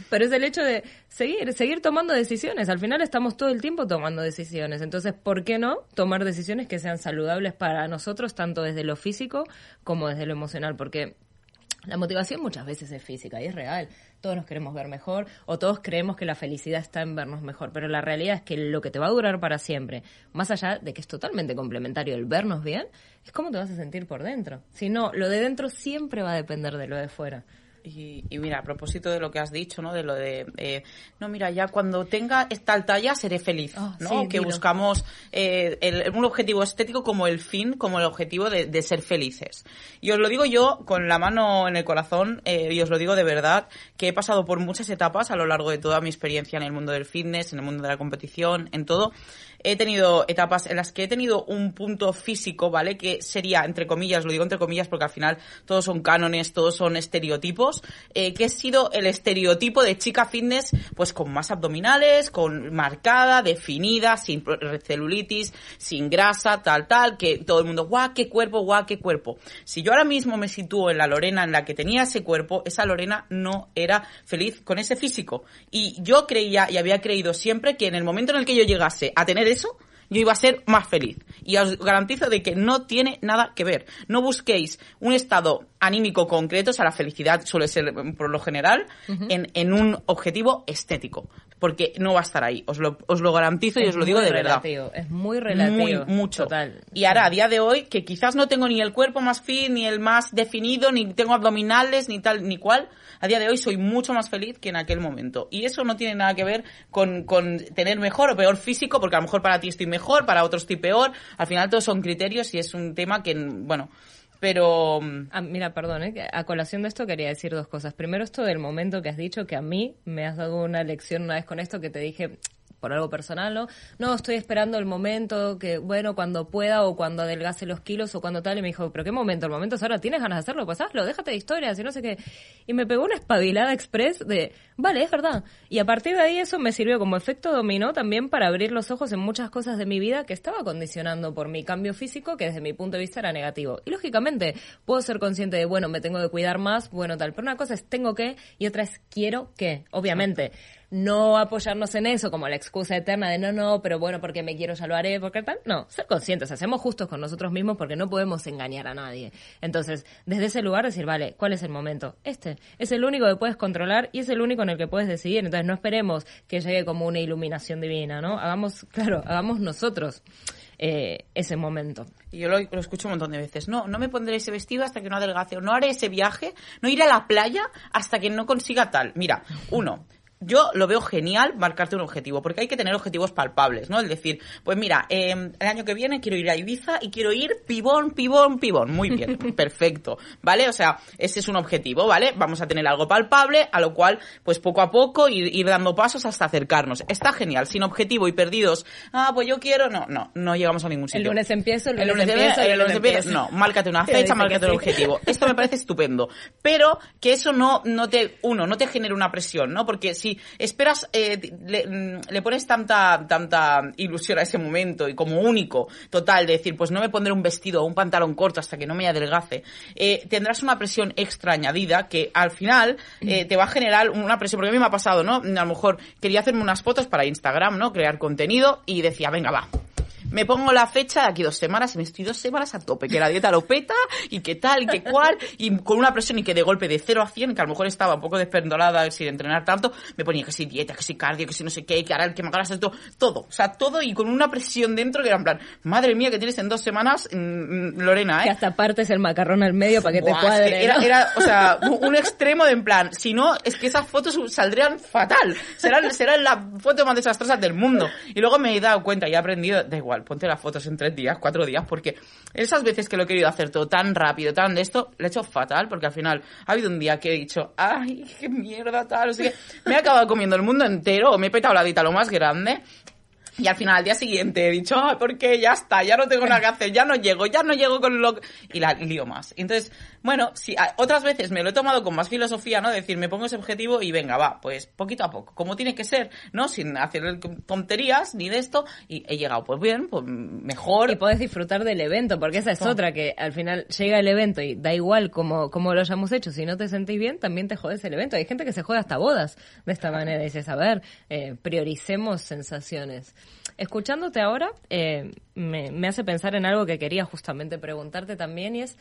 Pero es el hecho de seguir, seguir tomando decisiones. Al final estamos todo el tiempo tomando decisiones. Entonces, ¿por qué no tomar decisiones que sean saludables para nosotros, tanto desde lo físico como desde lo emocional? Porque la motivación muchas veces es física y es real todos nos queremos ver mejor o todos creemos que la felicidad está en vernos mejor, pero la realidad es que lo que te va a durar para siempre, más allá de que es totalmente complementario el vernos bien, es cómo te vas a sentir por dentro. Si no, lo de dentro siempre va a depender de lo de fuera. Y, mira, a propósito de lo que has dicho, ¿no? De lo de, eh, no, mira, ya cuando tenga esta talla seré feliz, ah, ¿no? que buscamos eh, un objetivo estético como el fin, como el objetivo de, ser felices. Y os lo digo yo con la mano en el corazón, eh, y os lo digo de verdad, que he pasado por muchas etapas a lo largo de toda mi experiencia en el mundo del fitness, en el mundo de la competición, en todo, he tenido etapas en las que he tenido un punto físico, ¿vale? Que sería, entre comillas, lo digo entre comillas porque al final todos son cánones, todos son estereotipos, eh, que he sido el estereotipo de chica fitness, pues con más abdominales, con marcada, definida, sin celulitis, sin grasa, tal, tal, que todo el mundo, guau, qué cuerpo, guau, qué cuerpo. Si yo ahora mismo me sitúo en la Lorena en la que tenía ese cuerpo, esa Lorena no era feliz con ese físico. Y yo creía y había creído siempre que en el momento en el que yo llegase a tener eso, yo iba a ser más feliz. Y os garantizo de que no tiene nada que ver. No busquéis un estado anímico concreto, o sea, la felicidad suele ser por lo general, en, en, un objetivo estético. Porque no va a estar ahí. Os lo, os lo garantizo y os lo digo de relativo, verdad. Es muy relativo. Muy, mucho. Total. Y ahora, a día de hoy, que quizás no tengo ni el cuerpo más fit, ni el más definido, ni tengo abdominales, ni tal, ni cual, a día de hoy soy mucho más feliz que en aquel momento. Y eso no tiene nada que ver con, con tener mejor o peor físico, porque a lo mejor para ti estoy mejor, para otros estoy peor. Al final todos son criterios y es un tema que, bueno, pero... Ah, mira, perdón, ¿eh? a colación de esto quería decir dos cosas. Primero, esto del momento que has dicho, que a mí me has dado una lección una vez con esto que te dije, por algo personal, ¿no? No, estoy esperando el momento que, bueno, cuando pueda o cuando adelgase los kilos o cuando tal. Y me dijo, ¿pero qué momento? El momento es ahora, ¿tienes ganas de hacerlo? Pues hazlo, déjate de historias y no sé qué. Y me pegó una espabilada express de, vale, es verdad. Y a partir de ahí eso me sirvió como efecto dominó también para abrir los ojos en muchas cosas de mi vida que estaba condicionando por mi cambio físico, que desde mi punto de vista era negativo. Y lógicamente puedo ser consciente de, bueno, me tengo que cuidar más, bueno, tal. Pero una cosa es tengo que y otra es quiero que, obviamente no apoyarnos en eso como la excusa eterna de no, no, pero bueno, porque me quiero ya lo haré, porque tal. No, ser conscientes, hacemos justos con nosotros mismos porque no podemos engañar a nadie. Entonces, desde ese lugar decir, vale, ¿cuál es el momento? Este. Es el único que puedes controlar y es el único en el que puedes decidir. Entonces, no esperemos que llegue como una iluminación divina, ¿no? Hagamos, [laughs] claro, hagamos nosotros. Eh, ese momento. Yo lo, lo, escucho un montón de veces. No, no me pondré ese vestido hasta que no adelgace. O no haré ese viaje. No iré a la playa hasta que no consiga tal. Mira, uno, yo lo veo genial marcarte un objetivo, porque hay que tener objetivos palpables, ¿no? Es decir, pues mira, eh, el año que viene quiero ir a Ibiza y quiero ir pibón, pibón, pibón. Muy bien, [laughs] perfecto, ¿vale? O sea, ese es un objetivo, ¿vale? Vamos a tener algo palpable, a lo cual, pues poco a poco ir, ir dando pasos hasta acercarnos. Está genial, sin objetivo y perdidos. Ah, pues yo quiero, no, no, no llegamos a ningún sitio. El lunes empiezo, el El lunes, lunes empiezo, el lunes empiezo. No, márcate una [laughs] fecha, márcate un sí. objetivo. Esto me parece estupendo. Pero que eso no, no te, uno, no te genere una presión, ¿no? Porque si esperas, eh, le, mm, le pones tanta, tanta ilusión a ese momento y como único, total, de decir, pues no me pondré un vestido o un pantalón corto hasta que no me adelgace, eh, tendrás una presión extra añadida que al final eh, te va a generar una presión, porque a mí me ha pasado, ¿no? A lo mejor quería hacerme unas fotos para Instagram, ¿no? Crear contenido y decía, venga, va, me pongo la fecha de aquí dos semanas y me estoy dos semanas a tope, que la dieta lo peta y que tal y que cual, y con una presión y que de golpe de 0 a 100, que a lo mejor estaba un poco despendolada sin entrenar tanto, me ponía que si dieta, que si cardio, que si no sé qué, que ahora el que me esto, todo, o sea, todo y con una presión dentro que era en plan, madre mía, que tienes en dos semanas, mm, mm, Lorena, Que ¿eh? hasta partes el macarrón al medio para que te es que cuadre. era, ¿no? era, o sea, [laughs] un un extremo de en plan, si no, es que esas fotos saldrían fatal. Serán, serán la foto más desastrosa del mundo. Y luego me he dado cuenta y he aprendido, da igual, ponte las fotos en tres días, cuatro días, porque esas veces que lo he querido hacer todo tan rápido, tan de esto, lo he hecho fatal, porque al final ha habido un día que he dicho, ay, qué mierda, tal, o sea, me he acabado comiendo el mundo entero, o me he petado la dieta lo más grande. Y al final, al día siguiente, he dicho, ay, ¿por qué? Ya está, ya no tengo nada que hacer, ya no llego, ya no llego con lo... Y la lío más. Entonces, bueno, a- otras veces me lo he tomado con más filosofía, ¿no? Decir, me pongo ese objetivo y venga, va, pues poquito a poco, como tiene que ser, ¿no? Sin hacer tonterías ni de esto. Y he llegado, pues bien, pues mejor. Y podés disfrutar del evento, porque esa es otra, que al final llega el evento y da igual cómo, cómo lo hayamos hecho, si no te sentís bien, también te jodes el evento. Hay gente que se jode hasta bodas de esta manera. Y dices, a ver, eh, prioricemos sensaciones. Escuchándote ahora, eh, me, me hace pensar en algo que quería justamente preguntarte también y es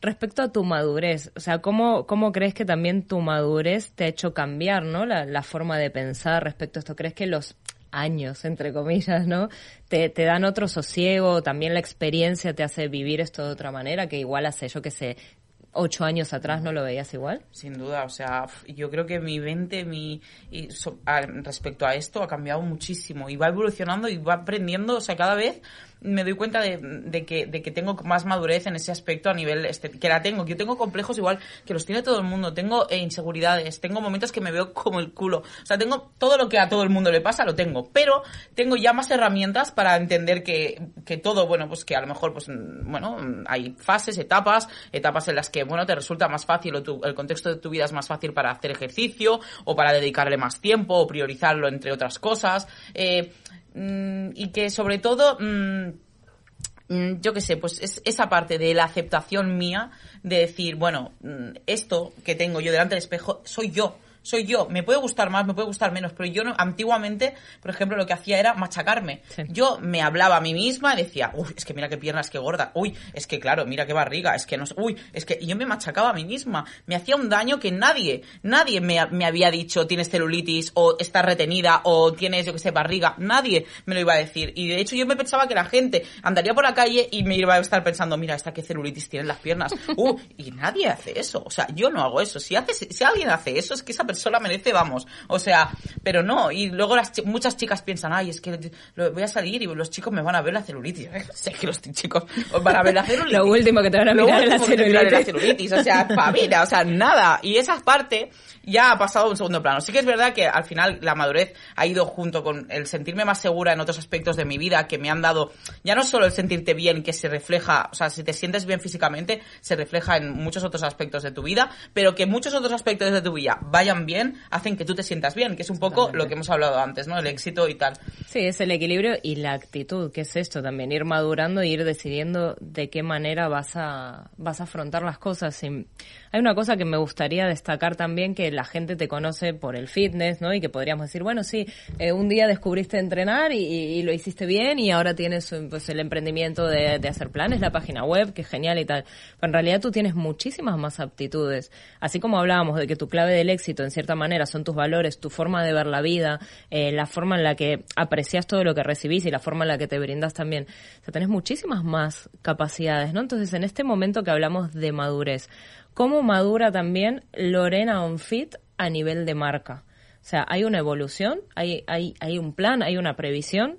respecto a tu madurez. O sea, ¿cómo, cómo crees que también tu madurez te ha hecho cambiar, ¿no? La, la forma de pensar respecto a esto. ¿Crees que los años, entre comillas, ¿no? Te, te dan otro sosiego, también la experiencia te hace vivir esto de otra manera, que igual hace, yo que sé, ocho años atrás no lo veías igual. Sin duda, o sea, yo creo que mi mente mi, y so- a- respecto a esto ha cambiado muchísimo y va evolucionando y va aprendiendo, o sea, cada vez me doy cuenta de, que, de que tengo más madurez en ese aspecto a nivel este, que la tengo. Yo tengo complejos igual que los tiene todo el mundo, tengo eh, inseguridades, tengo momentos que me veo como el culo, o sea, tengo todo lo que a todo el mundo le pasa, lo tengo, pero tengo ya más herramientas para entender que, que todo, bueno, pues que a lo mejor, pues, bueno, hay fases, etapas, etapas en las que, bueno, te resulta más fácil o tu- el contexto de tu vida es más fácil para hacer ejercicio o para dedicarle más tiempo o priorizarlo entre otras cosas. Eh, mm, y que sobre todo, mm, mm, yo qué sé, pues es esa parte de la aceptación mía de decir, bueno, esto que tengo yo delante del espejo soy yo. Soy yo, me puede gustar más, me puede gustar menos, pero yo no, antiguamente, por ejemplo, lo que hacía era machacarme. Sí. Yo me hablaba a mí misma y decía, uy, es que mira qué piernas, qué gorda, uy, es que claro, mira qué barriga, es que no sé, uy, es que y yo me machacaba a mí misma. Me hacía un daño que nadie, nadie me, me había dicho tienes celulitis o estás retenida o tienes, yo qué sé, barriga. Nadie me lo iba a decir. Y de hecho yo me pensaba que la gente andaría por la calle y me iba a estar pensando, mira, esta qué celulitis tiene en las piernas. [laughs] Uh, y nadie hace eso. O sea, yo no hago eso. Si, hace, si alguien hace eso, es que esa persona merece, vamos. O sea, pero no. Y luego las, chi- muchas chicas piensan, ay, es que lo- voy a salir y los chicos me van a ver la celulitis. [laughs] Sé que los chicos os van a ver la [laughs] celulitis. Lo último que te van a mirar es la es la celulitis. celulitis, o sea, pavina, o sea, nada. Y esa parte ya ha pasado a un segundo plano. Sí que es verdad que al final la madurez ha ido junto con el sentirme más segura en otros aspectos de mi vida que me han dado, ya no solo el sentirte bien que se refleja, o sea, si te sientes bien físicamente, se refleja en muchos otros aspectos de tu vida, pero que muchos otros aspectos de tu vida vayan bien, hacen que tú te sientas bien, que es un poco lo que hemos hablado antes, ¿no? El éxito y tal. Sí, es el equilibrio y la actitud, que es esto también, ir madurando e ir decidiendo de qué manera vas a, vas a afrontar las cosas. Y hay una cosa que me gustaría destacar también, que la gente te conoce por el fitness, ¿no? Y que podríamos decir, bueno, sí, eh, un día descubriste entrenar y, lo hiciste bien y ahora tienes pues, el emprendimiento de, de hacer planes, la página web, que es genial y tal. Pero en realidad tú tienes muchísimas más aptitudes. Así como hablábamos de que tu clave del éxito, en cierta manera, son tus valores, tu forma de ver la vida, eh, la forma en la que aprecias todo lo que recibís y la forma en la que te brindas también. O sea, tenés muchísimas más capacidades, ¿no? Entonces, en este momento que hablamos de madurez, ¿cómo madura también Lorena On Fit a nivel de marca? O sea, ¿hay una evolución? ¿Hay, hay, hay un plan? ¿Hay una previsión?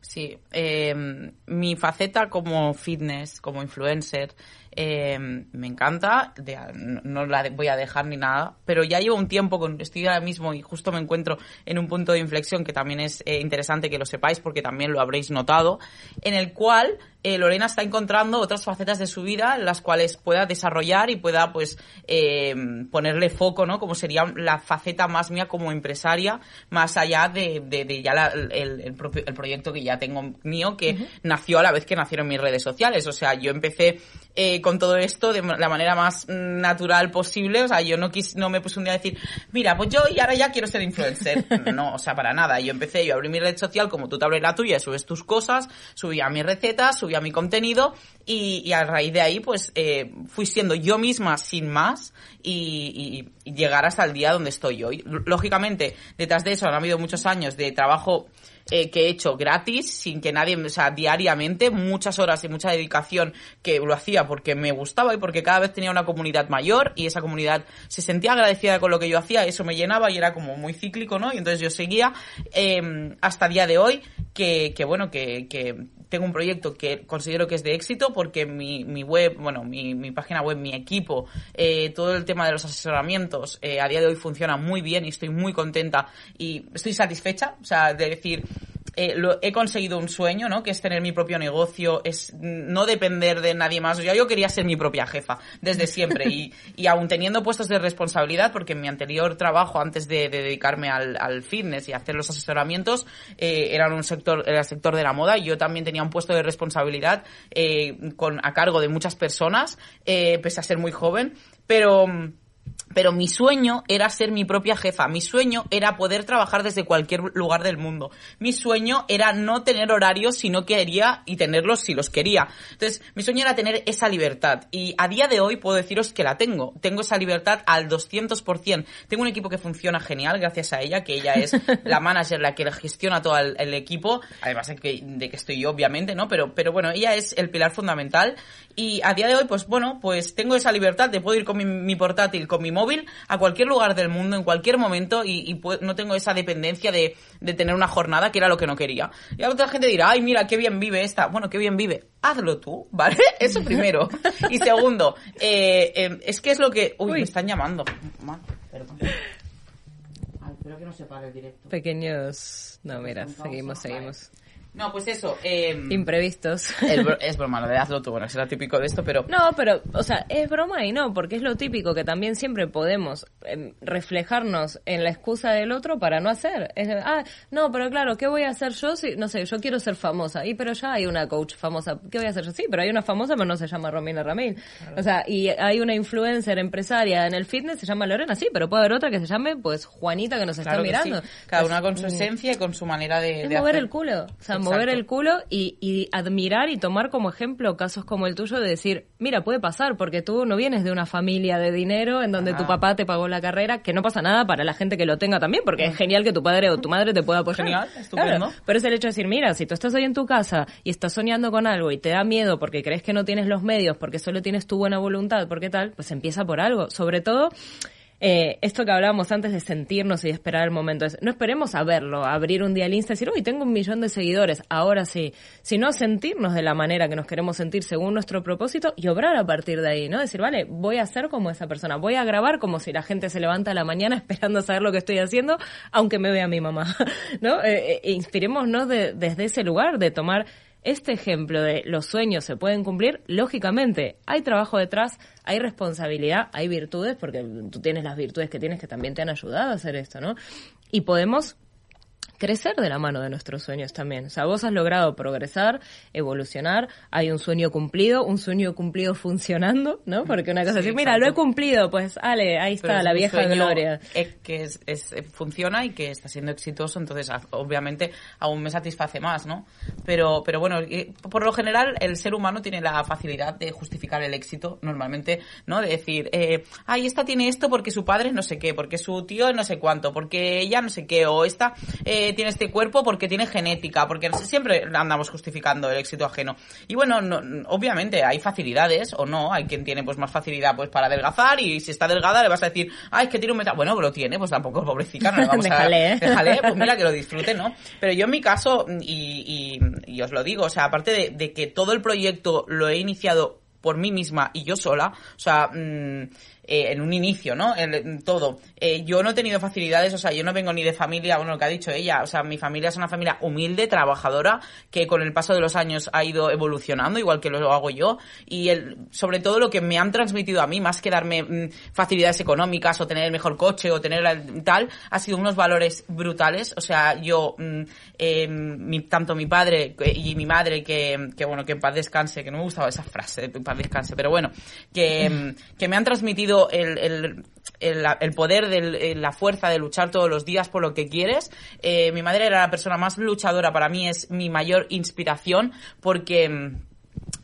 Sí, eh, mi faceta como fitness, como influencer, eh, me encanta, de- no la voy a dejar ni nada, pero ya llevo un tiempo, con, estoy ahora mismo y justo me encuentro en un punto de inflexión que también es eh, interesante que lo sepáis porque también lo habréis notado, en el cual eh, Lorena está encontrando otras facetas de su vida en las cuales pueda desarrollar y pueda pues eh, ponerle foco, ¿no? Como sería la faceta más mía como empresaria, más allá de, de- de ya la- el, el propio, el proyecto que ya tengo mío, que nació a la vez que nacieron mis redes sociales. O sea, yo empecé eh, con todo esto de la manera más natural posible. O sea, yo no quis, no me puse un día a decir, mira, pues yo y ahora ya quiero ser influencer. [laughs] No, o sea, para nada. Yo empecé, yo abrí mi red social como tú te abres la tuya, subes tus cosas, subía mis recetas, subía mi contenido y, a raíz de ahí pues eh, fui siendo yo misma sin más y, llegar hasta el día donde estoy hoy. Lógicamente, detrás de eso han habido muchos años de trabajo eh, que he hecho gratis, sin que nadie, o sea, diariamente, muchas horas y mucha dedicación que lo hacía porque me gustaba y porque cada vez tenía una comunidad mayor y esa comunidad se sentía agradecida con lo que yo hacía, eso me llenaba y era como muy cíclico, ¿no? Y entonces yo seguía eh, hasta día de hoy que, bueno, que tengo un proyecto que considero que es de éxito porque mi, mi web, bueno, mi, mi página web, mi equipo, eh, todo el tema de los asesoramientos eh, a día de hoy funciona muy bien y estoy muy contenta y estoy satisfecha, o sea, de decir, eh, lo, he conseguido un sueño, ¿no? Que es tener mi propio negocio, es no depender de nadie más. O sea, yo quería ser mi propia jefa desde siempre y, [laughs] y aún teniendo puestos de responsabilidad, porque en mi anterior trabajo, antes de, de dedicarme al, al fitness y hacer los asesoramientos, eh, era un sector, era el sector de la moda y yo también tenía un puesto de responsabilidad eh, con, a cargo de muchas personas, eh, pese a ser muy joven, pero... Pero mi sueño era ser mi propia jefa. Mi sueño era poder trabajar desde cualquier lugar del mundo. Mi sueño era no tener horarios si no quería y tenerlos si los quería. Entonces, mi sueño era tener esa libertad. Y a día de hoy puedo deciros que la tengo. Tengo esa libertad al 200%. Tengo un equipo que funciona genial gracias a ella, que ella es la [laughs] manager, la que gestiona todo el, el equipo. Además de que, de que estoy yo, obviamente, ¿no? Pero, pero bueno, ella es el pilar fundamental. Y a día de hoy, pues bueno, pues tengo esa libertad de poder ir con mi, mi portátil, con mi móvil, a cualquier lugar del mundo, en cualquier momento, y, y pu- no tengo esa dependencia de, de tener una jornada que era lo que no quería. Y otra gente dirá, ay, mira, qué bien vive esta. Bueno, qué bien vive. Hazlo tú, [laughs] ¿vale? Eso primero. Y segundo, eh, eh, es que es lo que... Uy, Uy. me están llamando. Ma- perdón. Ay, espero que no se pare el directo. Pequeños... No, mira, seguimos, vale. seguimos. No, pues eso. Eh, Imprevistos. el [laughs] es broma, lo de hazlo tú. Bueno, será típico de esto, pero... No, pero, o sea, es broma y no, porque es lo típico que también siempre podemos em, reflejarnos en la excusa del otro para no hacer. Es, ah, no, pero claro, ¿qué voy a hacer yo si, no sé, yo quiero ser famosa? Y pero ya hay una coach famosa, ¿qué voy a hacer yo? Sí, pero hay una famosa, pero no se llama Romina Ramil. O sea, y hay una influencer empresaria en el fitness, se llama Lorena, sí, pero puede haber otra que se llame, pues, Juanita, que nos Claro está que mirando. sí. Cada Pues, una con su mm, esencia y con su manera de, es de mover hacer. el culo. O sea, Exacto. mover el culo y, y admirar y tomar como ejemplo casos como el tuyo de decir, mira, puede pasar porque tú no vienes de una familia de dinero en donde Ah. tu papá te pagó la carrera, que no pasa nada para la gente que lo tenga también, porque es genial que tu padre o tu madre te pueda apoyar. Genial, estupendo. Claro, pero es el hecho de decir, mira, si tú estás hoy en tu casa y estás soñando con algo y te da miedo porque crees que no tienes los medios, porque solo tienes tu buena voluntad, porque tal, pues empieza por algo. Sobre todo, eh, esto que hablábamos antes de sentirnos y de esperar el momento, es, no esperemos a verlo, abrir un día el Insta y decir, uy, tengo un millón de seguidores, ahora sí, sino sentirnos de la manera que nos queremos sentir según nuestro propósito y obrar a partir de ahí, ¿no? Decir, vale, voy a ser como esa persona, voy a grabar como si la gente se levanta a la mañana [laughs] esperando saber lo que estoy haciendo, aunque me vea mi mamá, [laughs] ¿no? Eh, eh, inspirémonos de- desde ese lugar, de tomar este ejemplo de los sueños se pueden cumplir, lógicamente hay trabajo detrás, hay responsabilidad, hay virtudes, porque tú tienes las virtudes que tienes que también te han ayudado a hacer esto, ¿no? Y podemos crecer de la mano de nuestros sueños también. O sea, vos has logrado progresar, evolucionar, hay un sueño cumplido, un sueño cumplido funcionando, ¿no? Porque una cosa es decir, mira, lo he cumplido, pues, ale, ahí está, es la vieja gloria. eh, que es, es- eh, funciona y que está siendo exitoso, entonces obviamente aún me satisface más, ¿no? Pero, pero bueno, por lo general el ser humano tiene la facilidad de justificar el éxito normalmente, ¿no? De decir, eh, ay, esta tiene esto porque su padre no sé qué, porque su tío no sé cuánto, porque ella no sé qué, o esta eh, tiene, tiene este cuerpo porque tiene genética, porque siempre andamos justificando el éxito ajeno. Y bueno, no, obviamente hay facilidades o no, hay quien tiene pues más facilidad pues para adelgazar y si está delgada le vas a decir, ay, es que tiene un meta... Bueno, lo tiene, pues tampoco pobrecita, no le vamos [laughs] Déjale, a... ¿eh? Déjale, pues mira que lo disfrute, ¿no? Pero yo en mi caso, y, y, y os lo digo, o sea, aparte de, de que todo el proyecto lo he iniciado por mí misma y yo sola, o sea, mm, eh, en un inicio, ¿no? En, todo. Eh, yo no he tenido facilidades, o sea, yo no vengo ni de familia, bueno, lo que ha dicho ella, o sea, mi familia es una familia humilde, trabajadora, que con el paso de los años ha ido evolucionando, igual que lo hago yo, y el, sobre todo lo que me han transmitido a mí, más que darme mm, facilidades económicas o tener el mejor coche o tener el- tal, ha sido unos valores brutales, o sea, yo, mm, eh, mi- tanto mi padre y mi madre, que, bueno, que en paz descanse, que no me gustaba esa frase, en paz descanse, pero bueno, que, mm, que me han transmitido el, el, poder, de la fuerza de luchar todos los días por lo que quieres. Eh, mi madre era la persona más luchadora, para mí es mi mayor inspiración, porque... mm,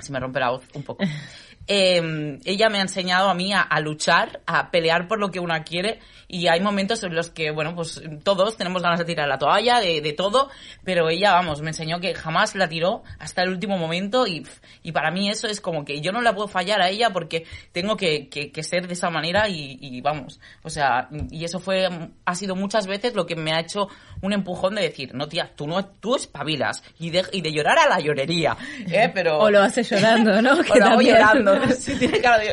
Se me rompe la voz un poco. [laughs] Eh, ella me ha enseñado a mí a, luchar, a pelear por lo que una quiere. Y hay momentos en los que, bueno, pues todos tenemos ganas de tirar la toalla, de, todo, pero ella, vamos, me enseñó que jamás la tiró hasta el último momento. Y, y para mí eso es como que yo no la puedo fallar a ella porque tengo que, que, ser de esa manera y vamos, o sea, y eso fue, ha sido muchas veces lo que me ha hecho un empujón de decir, no tía, tú no, tú espabilas y de, y de llorar a la llorería, ¿eh? Pero... O lo haces llorando, ¿no? [laughs] O lo hago llorando.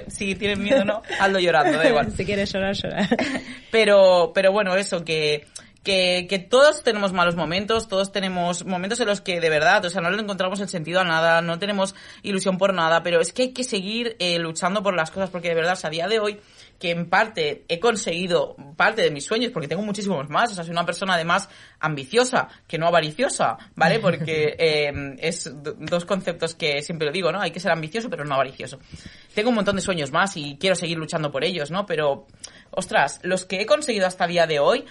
Si tienes miedo, no, hazlo llorando, da igual. [laughs] Si quieres llorar, llorar. [laughs] Pero, pero bueno, eso, que, que, que todos tenemos malos momentos, todos tenemos momentos en los que de verdad, o sea, no le encontramos el sentido a nada, no tenemos ilusión por nada, pero es que hay que seguir eh, luchando por las cosas, porque de verdad, o sea, a día de hoy, que en parte he conseguido parte de mis sueños, porque tengo muchísimos más, o sea, soy una persona además ambiciosa, que no avariciosa, ¿vale? [laughs] Porque eh, es do- dos conceptos que siempre lo digo, ¿no? Hay que ser ambicioso, pero no avaricioso. Tengo un montón de sueños más y quiero seguir luchando por ellos, ¿no? Pero, ostras, los que he conseguido hasta el día de hoy,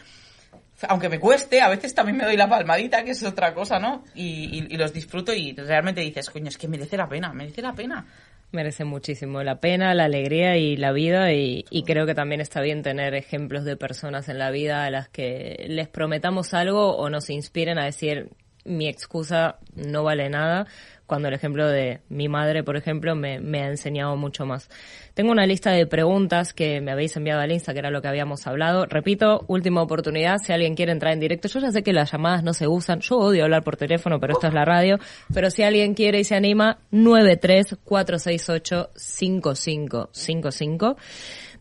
aunque me cueste, a veces también me doy la palmadita, que es otra cosa, ¿no? Y, y- y los disfruto y realmente dices, coño, es que merece la pena, merece la pena. Merece muchísimo la pena, la alegría y la vida y, y creo que también está bien tener ejemplos de personas en la vida a las que les prometamos algo o nos inspiren a decir mi excusa no vale nada cuando el ejemplo de mi madre, por ejemplo, me, me ha enseñado mucho más. Tengo una lista de preguntas que me habéis enviado al Insta, que era lo que habíamos hablado. Repito, última oportunidad, si alguien quiere entrar en directo. Yo ya sé que las llamadas no se usan. Yo odio hablar por teléfono, pero esto es la radio. Pero si alguien quiere y se anima, 934685555.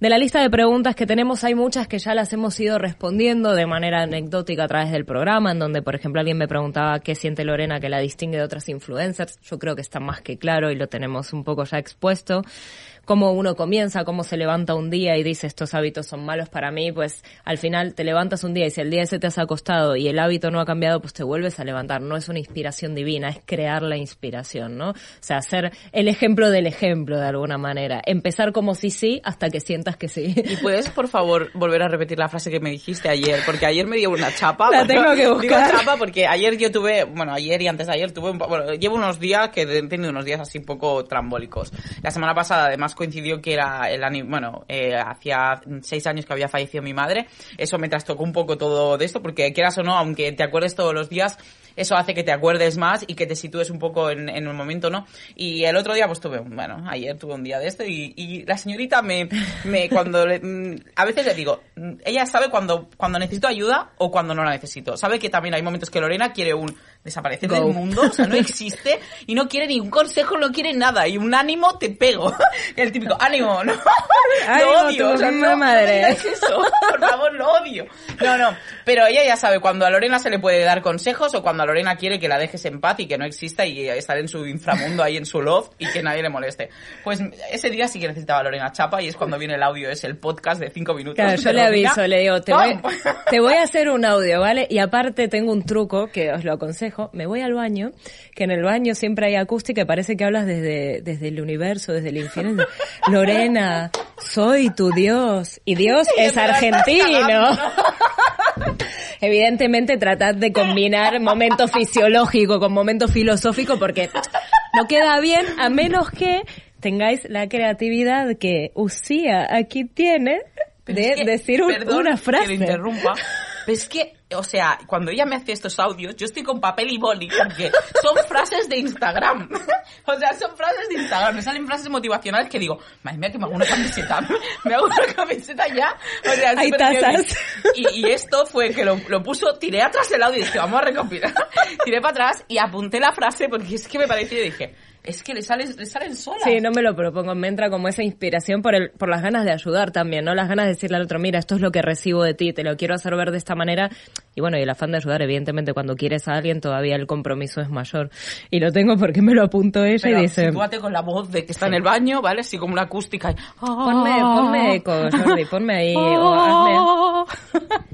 De la lista de preguntas que tenemos hay muchas que ya las hemos ido respondiendo de manera anecdótica a través del programa, en donde, por ejemplo, alguien me preguntaba qué siente Lorena que la distingue de otras influencers. Yo creo que está más que claro y lo tenemos un poco ya expuesto. Cómo uno comienza, cómo se levanta un día y dice estos hábitos son malos para mí, pues al final te levantas un día y si el día ese te has acostado y el hábito no ha cambiado, pues te vuelves a levantar. No es una inspiración divina, es crear la inspiración, ¿no? O sea, hacer el ejemplo del ejemplo de alguna manera. Empezar como si sí hasta que sientas que sí. ¿Y puedes, por favor, volver a repetir la frase que me dijiste ayer? Porque ayer me dio una chapa. La tengo que Digo buscar. chapa porque ayer yo tuve, bueno, ayer y antes de ayer tuve, un bueno, llevo unos días que he tenido unos días así un poco trambólicos. La semana pasada además coincidió que era el ani- bueno, eh, hacía seis años que había fallecido mi madre. Eso me trastocó un poco todo de esto porque quieras o no, aunque te acuerdes todos los días, eso hace que te acuerdes más y que te sitúes un poco en, el momento, ¿no? Y el otro día pues tuve, bueno, ayer tuve un día de esto y, la señorita me, me cuando le- mm, a veces le digo, mm, ella sabe cuando, cuando necesito ayuda o cuando no la necesito. Sabe que también hay momentos que Lorena quiere un desaparecer Go. del mundo, o sea, no [laughs] existe y no quiere ni un consejo, no quiere nada y un ánimo te pego. [laughs] El típico ánimo, ¿no? [laughs] Ánimo, lo odio, o sea, no, madre. no eso, por favor, lo odio. No, no, pero ella ya sabe cuando a Lorena se le puede dar consejos o cuando a Lorena quiere que la dejes en paz y que no exista y estar en su inframundo ahí en su loft y que nadie le moleste. Pues ese día sí que necesitaba a Lorena Chapa y es cuando viene el audio, es el podcast de cinco minutos. Claro, yo le aviso, le digo, te voy, te voy a hacer un audio, ¿vale? Y aparte tengo un truco que os lo aconsejo. Me voy al baño, que en el baño siempre hay acústica y parece que hablas desde, desde el universo, desde el infierno. [laughs] Lorena, soy tu Dios. Y Dios es argentino. [laughs] Evidentemente tratad de combinar momento fisiológico con momento filosófico porque no queda bien a menos que tengáis la creatividad que Usía aquí tiene de que, decir un- perdón una que frase. le interrumpa, Pero es que, o sea, cuando ella me hace estos audios, yo estoy con papel y boli, porque son frases de Instagram. [laughs] o sea, son frases de Instagram. Me salen frases motivacionales que digo, madre mía, que me hago una camiseta. [laughs] me hago una camiseta ya. O sea, Hay tazas. y, y esto fue que lo, lo puso, tiré atrás el audio y dije, vamos a recopilar. [laughs] tiré para atrás y apunté la frase porque es que me pareció y dije, es que le, sale, le salen solas. Sí, no me lo propongo, me entra como esa inspiración por el, por las ganas de ayudar también, ¿no? Las ganas de decirle al otro, mira, esto es lo que recibo de ti, te lo quiero hacer ver de esta manera. Y bueno, y el afán de ayudar, evidentemente, cuando quieres a alguien todavía el compromiso es mayor. Y lo tengo porque me lo apuntó ella Pero y dice, sitúate con la voz de que está en el baño, ¿vale? Así como una acústica. y- ponme, ponme eco, Jordi, ponme ahí, o hazme... [laughs]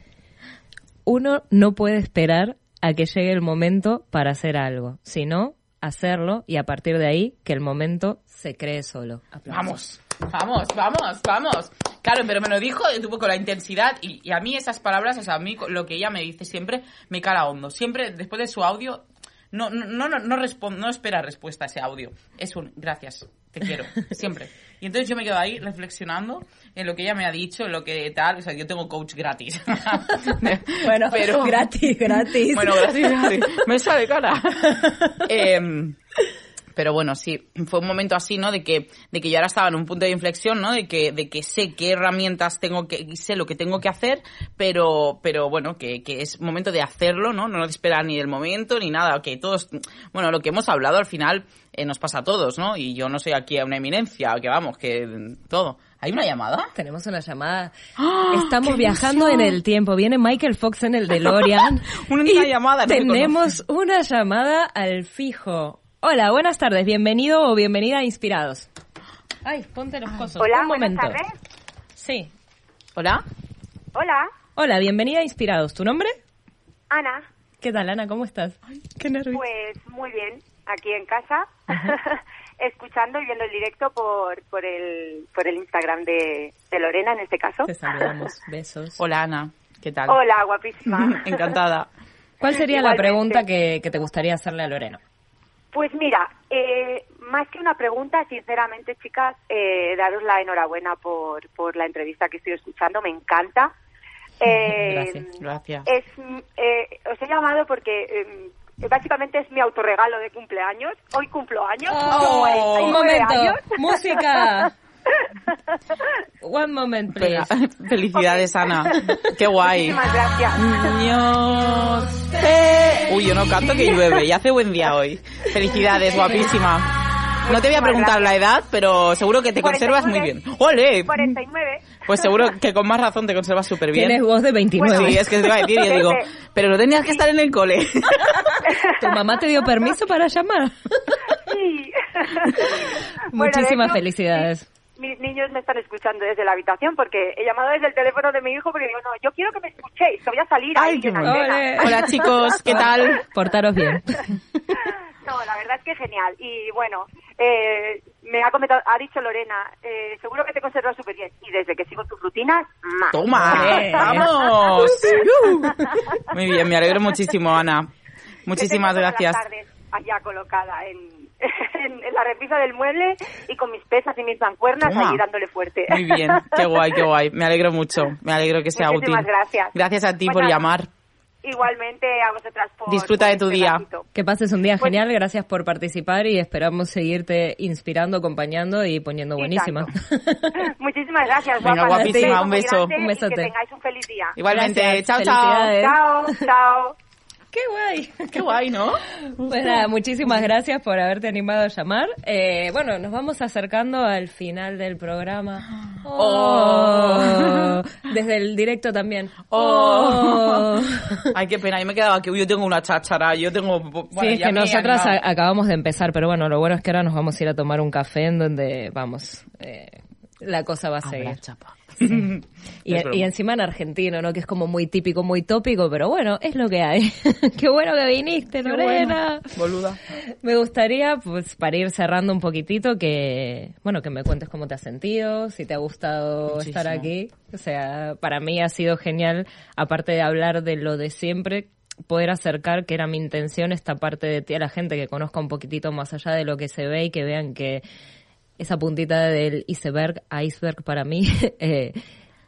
Uno no puede esperar a que llegue el momento para hacer algo, sino hacerlo y a partir de ahí que el momento se cree solo. Vamos, vamos, vamos, vamos. Claro, pero me lo dijo tuvo con la intensidad y, y a mí esas palabras, o sea, a mí lo que ella me dice siempre me cala hondo. Siempre después de su audio no no no no, no, no espera respuesta a ese audio. Es un gracias, te quiero, [laughs] siempre. Y entonces yo me quedo ahí reflexionando en lo que ella me ha dicho, en lo que tal, o sea, yo tengo coach gratis. [laughs] Bueno, pero gratis, gratis. bueno, gracias, gratis. [laughs] Me sale cara. [laughs] Em, pero bueno, sí, [clears throat] fue un momento así, ¿no? De que, de que yo ahora estaba en un punto de inflexión, ¿no? De que, de que sé qué herramientas tengo que, sé lo que tengo que hacer, pero, pero bueno, que, que es momento de hacerlo, ¿no? No de esperar ni el momento ni nada, que todos, [clears throat] bueno, lo que hemos hablado al final eh, nos pasa a todos, ¿no? Y yo no soy aquí a una eminencia, que vamos, que todo. ¿Hay una llamada? Tenemos una llamada. [gasps] ¡Ah! Estamos ¡Qué viajando en el tiempo. Viene Michael Fox en el DeLorean. [laughs] Una y llamada, no Tenemos una llamada al fijo. Hola, buenas tardes. Bienvenido o bienvenida a Inspirados. Ay, ponte los cosos. Hola, Un buenas momento. tardes. Sí. ¿Hola? Hola, Hola, bienvenida a Inspirados. ¿Tu nombre? Ana. ¿Qué tal, Ana? ¿Cómo estás? qué nervios. Pues muy bien, aquí en casa, [laughs] escuchando y viendo el directo por, por, el, por el Instagram de, de Lorena, en este caso. Te saludamos. [laughs] Besos. Hola, Ana. ¿Qué tal? Hola, guapísima. [laughs] Encantada. ¿Cuál sería la Igualmente. pregunta que, que te gustaría hacerle a Lorena? Pues mira, eh, más que una pregunta, sinceramente, chicas, eh, daros la enhorabuena por, por la entrevista que estoy escuchando, me encanta. [laughs] Eh, Gracias. Gracias. Es, mm, eh, os he llamado porque eh, básicamente es mi autorregalo de cumpleaños. Hoy cumplo años. Oh, un 49 momento. años. Música. [laughs] One moment, please. [laughs] Felicidades, Ana. Qué guay. Muchísimas gracias. Niños. Eh. Uy, yo no canto que llueve y hace buen día hoy. Felicidades, guapísima. No te voy a preguntar la edad, pero seguro que te conservas muy bien. ¡Ole! 49. Pues seguro que con más razón te conservas súper bien. Tienes voz de 29. Sí, es que te iba a decir, yo digo, pero no tenías que estar en el cole. [laughs] ¿Tu mamá te dio permiso para llamar? Sí. Muchísimas Bueno, hecho, felicidades. Mis niños me están escuchando desde la habitación porque he llamado desde el teléfono de mi hijo porque digo, no, yo quiero que me escuchéis, que voy a salir Ay, ahí qué en. Hola, chicos, ¿qué tal? Portaros bien. [laughs] No, la verdad es que genial. Y bueno, eh, me ha comentado, ha dicho Lorena, eh, seguro que te conservas súper bien. Y desde que sigo tus rutinas, más. ¡Toma! [laughs] Eh. ¡Vamos! [laughs] Muy bien, me alegro muchísimo, Ana. Muchísimas gracias. Allá colocada en, [laughs] en, en la repisa del mueble y con mis pesas y mis mancuernas Toma. allí dándole fuerte. Muy bien, qué [laughs] guay, qué guay. Me alegro mucho, me alegro que sea Muchísimas útil. gracias. Gracias a ti Pues por llamar. Igualmente a vosotras por... Disfruta por de tu este día. ratito. Que pases un día Pues- genial, gracias por participar y esperamos seguirte inspirando, acompañando y poniendo buenísima. [laughs] Muchísimas gracias, Venga, guapísima, Un beso Un y besote. que tengáis un feliz día. Igualmente, Gracias, chao, chao. Chao, chao. ¡Qué guay! [laughs] Qué guay, ¿no? Pues nada, muchísimas gracias por haberte animado a llamar. Eh, bueno, nos vamos acercando al final del programa. Oh. Desde el directo también. Oh. Ay, qué pena, yo me quedaba que yo tengo una cháchara, yo tengo... Bueno, sí, es que nosotras acabamos de empezar, pero bueno, lo bueno es que ahora nos vamos a ir a tomar un café en donde, vamos, eh, la cosa va a seguir. Chapa. [laughs] Y, encima en argentino, ¿no? Que es como muy típico, muy tópico, pero bueno, es lo que hay. [laughs] Qué bueno que viniste, Qué Lorena. bueno, Boluda. Me gustaría, pues, para ir cerrando un poquitito, que, bueno, que me cuentes cómo te has sentido, si te ha gustado Muchísimo. estar aquí. O sea, para mí ha sido genial, aparte de hablar de lo de siempre, poder acercar, que era mi intención, esta parte de ti a la gente que conozca un poquitito más allá de lo que se ve y que vean que esa puntita del iceberg, iceberg para mí, [laughs] eh,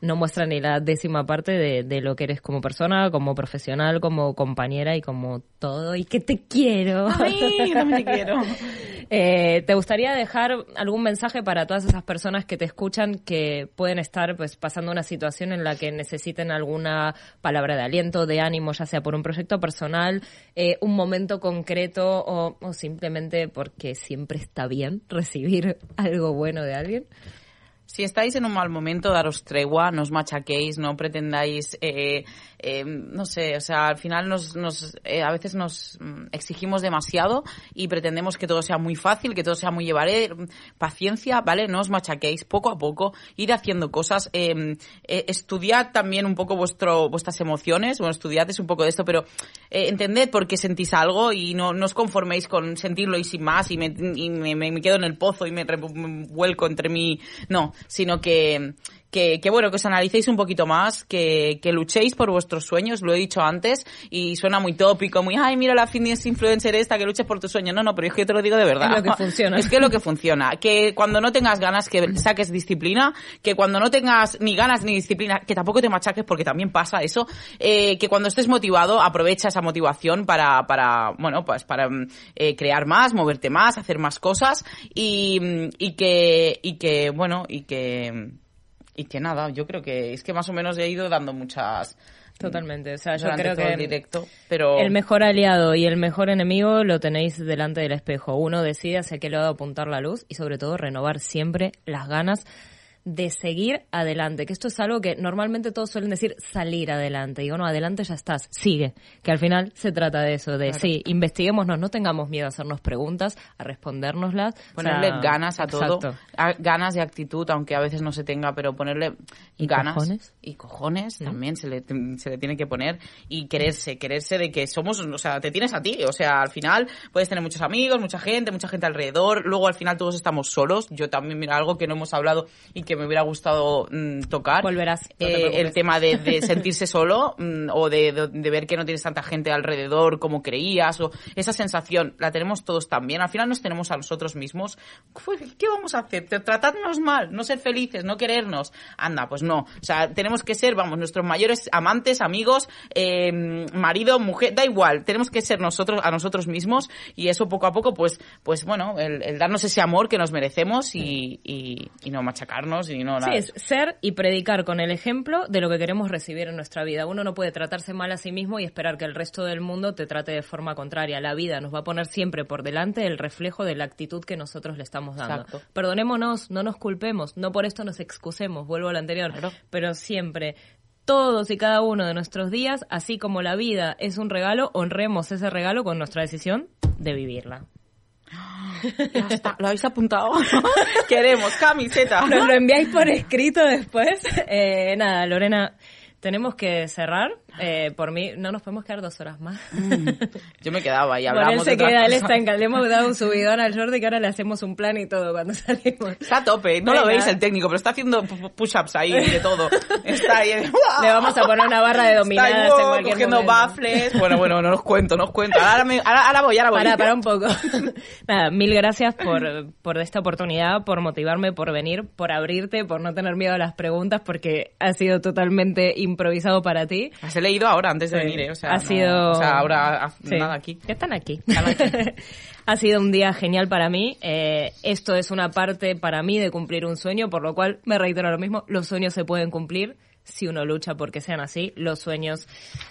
no muestra ni la décima parte de, de lo que eres como persona, como profesional, como compañera y como todo. Y que te quiero. Ay, no me quiero. [laughs] Eh, ¿Te gustaría dejar algún mensaje para todas esas personas que te escuchan que pueden estar pues pasando una situación en la que necesiten alguna palabra de aliento, de ánimo, ya sea por un proyecto personal, eh, un momento concreto o, o simplemente porque siempre está bien recibir [laughs] algo bueno de alguien? Si estáis en un mal momento, daros tregua, no os machaquéis, no pretendáis, eh, eh, no sé, o sea, al final nos, nos eh, a veces nos mm, exigimos demasiado y pretendemos que todo sea muy fácil, que todo sea muy llevaré. Paciencia, ¿vale? No os machaquéis, poco a poco, ir haciendo cosas. eh, eh, estudiad también un poco vuestro, vuestras emociones, bueno, estudiad es un poco de esto, pero eh, entended por qué sentís algo y no, no os conforméis con sentirlo y sin más y me, y me, me- quedo en el pozo y me, me vuelco entre mí. No, sino que, que, que, bueno, que os analicéis un poquito más, que, que luchéis por vuestros sueños, lo he dicho antes, y suena muy tópico, muy, ay, mira la fitness influencer esta, que luches por tus sueños. No, no, pero es que yo te lo digo de verdad. Es lo que funciona. [laughs] Es que es lo que funciona. Que cuando no tengas ganas, que [clears throat] saques disciplina, que cuando no tengas ni ganas ni disciplina, que tampoco te machaques, porque también pasa eso, eh, que cuando estés motivado, aprovecha esa motivación para, para bueno, pues para mm, eh, crear más, moverte más, hacer más cosas, y, y que, y que, bueno, y que, y que nada, yo creo que es que más o menos he ido dando muchas, Totalmente. O sea, yo creo que el directo, pero... el mejor aliado y el mejor enemigo lo tenéis delante del espejo. Uno decide hacia qué lado apuntar la luz y sobre todo renovar siempre las ganas de seguir adelante, que esto es algo que normalmente todos suelen decir salir adelante. Digo, no, adelante ya estás, sigue, que al final se trata de eso, de sí, investiguémonos, no tengamos miedo a hacernos preguntas, a respondérnoslas. o ponerle sea, ganas a todo, exacto. ganas y actitud, aunque a veces no se tenga, pero ponerle ¿Y ganas cojones? y cojones también se le, se le tiene que poner y quererse, quererse de que somos, o sea, te tienes a ti, o sea, al final puedes tener muchos amigos, mucha gente, mucha gente alrededor, luego al final todos estamos solos, yo también, mira, algo que no hemos hablado y que me hubiera gustado mm, tocar. Volverás, no te Eh, el tema de, de [laughs] sentirse solo mm, o de, de- de ver que no tienes tanta gente alrededor como creías o esa sensación la tenemos todos también. Al final nos tenemos a nosotros mismos. ¿Qué vamos a hacer? ¿Tratarnos mal? ¿No ser felices? ¿No querernos? Anda, pues no. O sea, tenemos que ser, vamos, nuestros mayores amantes, amigos, eh, marido, mujer, da igual. Tenemos que ser nosotros, a nosotros mismos y eso poco a poco, pues, pues bueno, el, el darnos ese amor que nos merecemos y, y, y no machacarnos y no nada. Sí, es ser y predicar con el ejemplo de lo que queremos recibir en nuestra vida. Uno no puede tratarse mal a sí mismo y esperar que el resto del mundo te trate de forma contraria. La vida nos va a poner siempre por delante el reflejo de la actitud que nosotros le estamos dando. Exacto. Perdonémonos, no nos culpemos, no por esto nos excusemos, vuelvo a lo anterior, Claro. pero siempre todos y cada uno de nuestros días, así como la vida es un regalo, honremos ese regalo con nuestra decisión de vivirla. [gasps] Ya está, ¿lo habéis apuntado? [laughs] Queremos camiseta. Nos lo enviáis por escrito después. Eh, nada, Lorena, tenemos que cerrar. Eh, por mí, no nos podemos quedar dos horas más. Yo me quedaba y Por él hablamos se queda, él está en Le hemos dado un subidón al Jordi que ahora le hacemos un plan y todo cuando [laughs] salimos. Está a tope, no lo Venga. veis el técnico, pero está haciendo pu- push-ups ahí y de todo. Está ahí. [laughs] Le vamos a poner una barra de Está dominadas ahí, en wow, cualquier cogiendo momento. baffles. Bueno, bueno, no os cuento, no os cuento. Ahora, me- ahora, ahora voy, ahora voy. Para, para un poco. [laughs] Nada, mil gracias por, por esta oportunidad, por motivarme, por venir, por abrirte, por no tener miedo a las preguntas, porque ha sido totalmente improvisado para ti. He leído ahora antes de Sí. venir, ¿eh? O sea, ha no- sido. o sea, ahora Sí. nada aquí. Que [laughs] están aquí. ha sido un día genial para mí. Eh, esto es una parte para mí de cumplir un sueño, por lo cual me reitero lo mismo: los sueños se pueden cumplir si uno lucha porque sean así. Los sueños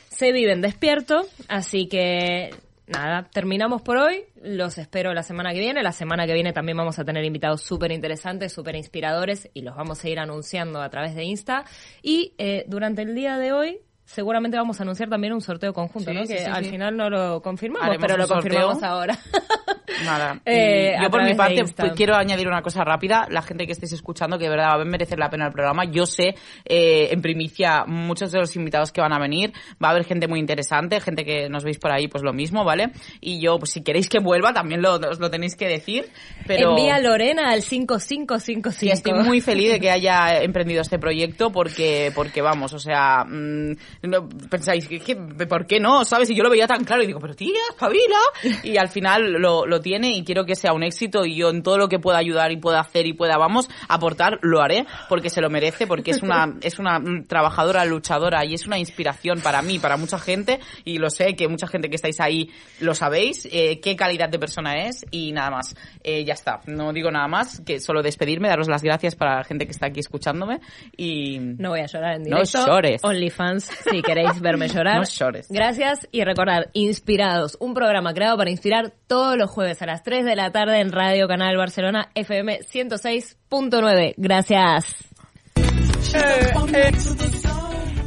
se viven despierto, así que. Nada, terminamos por hoy. Los espero la semana que viene. La semana que viene también vamos a tener invitados súper interesantes, súper inspiradores y los vamos a ir anunciando a través de Insta. Y eh, durante el día de hoy seguramente vamos a anunciar también un sorteo conjunto, Sí, ¿no? sí, que sí, al final no lo confirmamos, Haremos pero lo confirmamos ahora. [laughs] Nada. [laughs] Y Eh, yo por mi parte pues, quiero añadir una cosa rápida. La gente que estéis escuchando, que de verdad va a merecer la pena el programa. Yo sé, eh, en primicia, muchos de los invitados que van a venir. Va a haber gente muy interesante, gente que nos veis por ahí, pues lo mismo, ¿vale? Y yo, pues si queréis que vuelva, también lo, os lo tenéis que decir. Pero... Envía a Lorena al 5555. Sí, estoy muy feliz de que haya emprendido este proyecto porque, porque vamos, o sea, mm, no, pensáis, ¿qué, por qué no? ¿Sabes? Y yo lo veía tan claro y digo, pero tía, espabila. Y al final lo, lo tiene y quiero que sea un éxito y yo en todo lo que pueda ayudar y pueda hacer y pueda, vamos, aportar, lo haré porque se lo merece, porque es una, es una trabajadora, luchadora y es una inspiración para mí, para mucha gente y lo sé que mucha gente que estáis ahí lo sabéis, eh, qué calidad de persona es y nada más. Eh, ya está, no digo nada más, que solo despedirme, daros las gracias para la gente que está aquí escuchándome y... No voy a llorar en directo. No llores. OnlyFans, si queréis verme llorar. No llores. Gracias y recordad, Inspirados, un programa creado para inspirar todos los jueves a las 3 de la tarde en Radio Canal Barcelona FM 106.9. Gracias.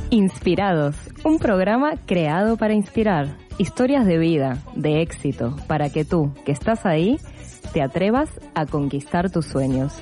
Inspirados, un programa creado para inspirar. Historias de vida, de éxito, para que tú, que estás ahí, te atrevas a conquistar tus sueños.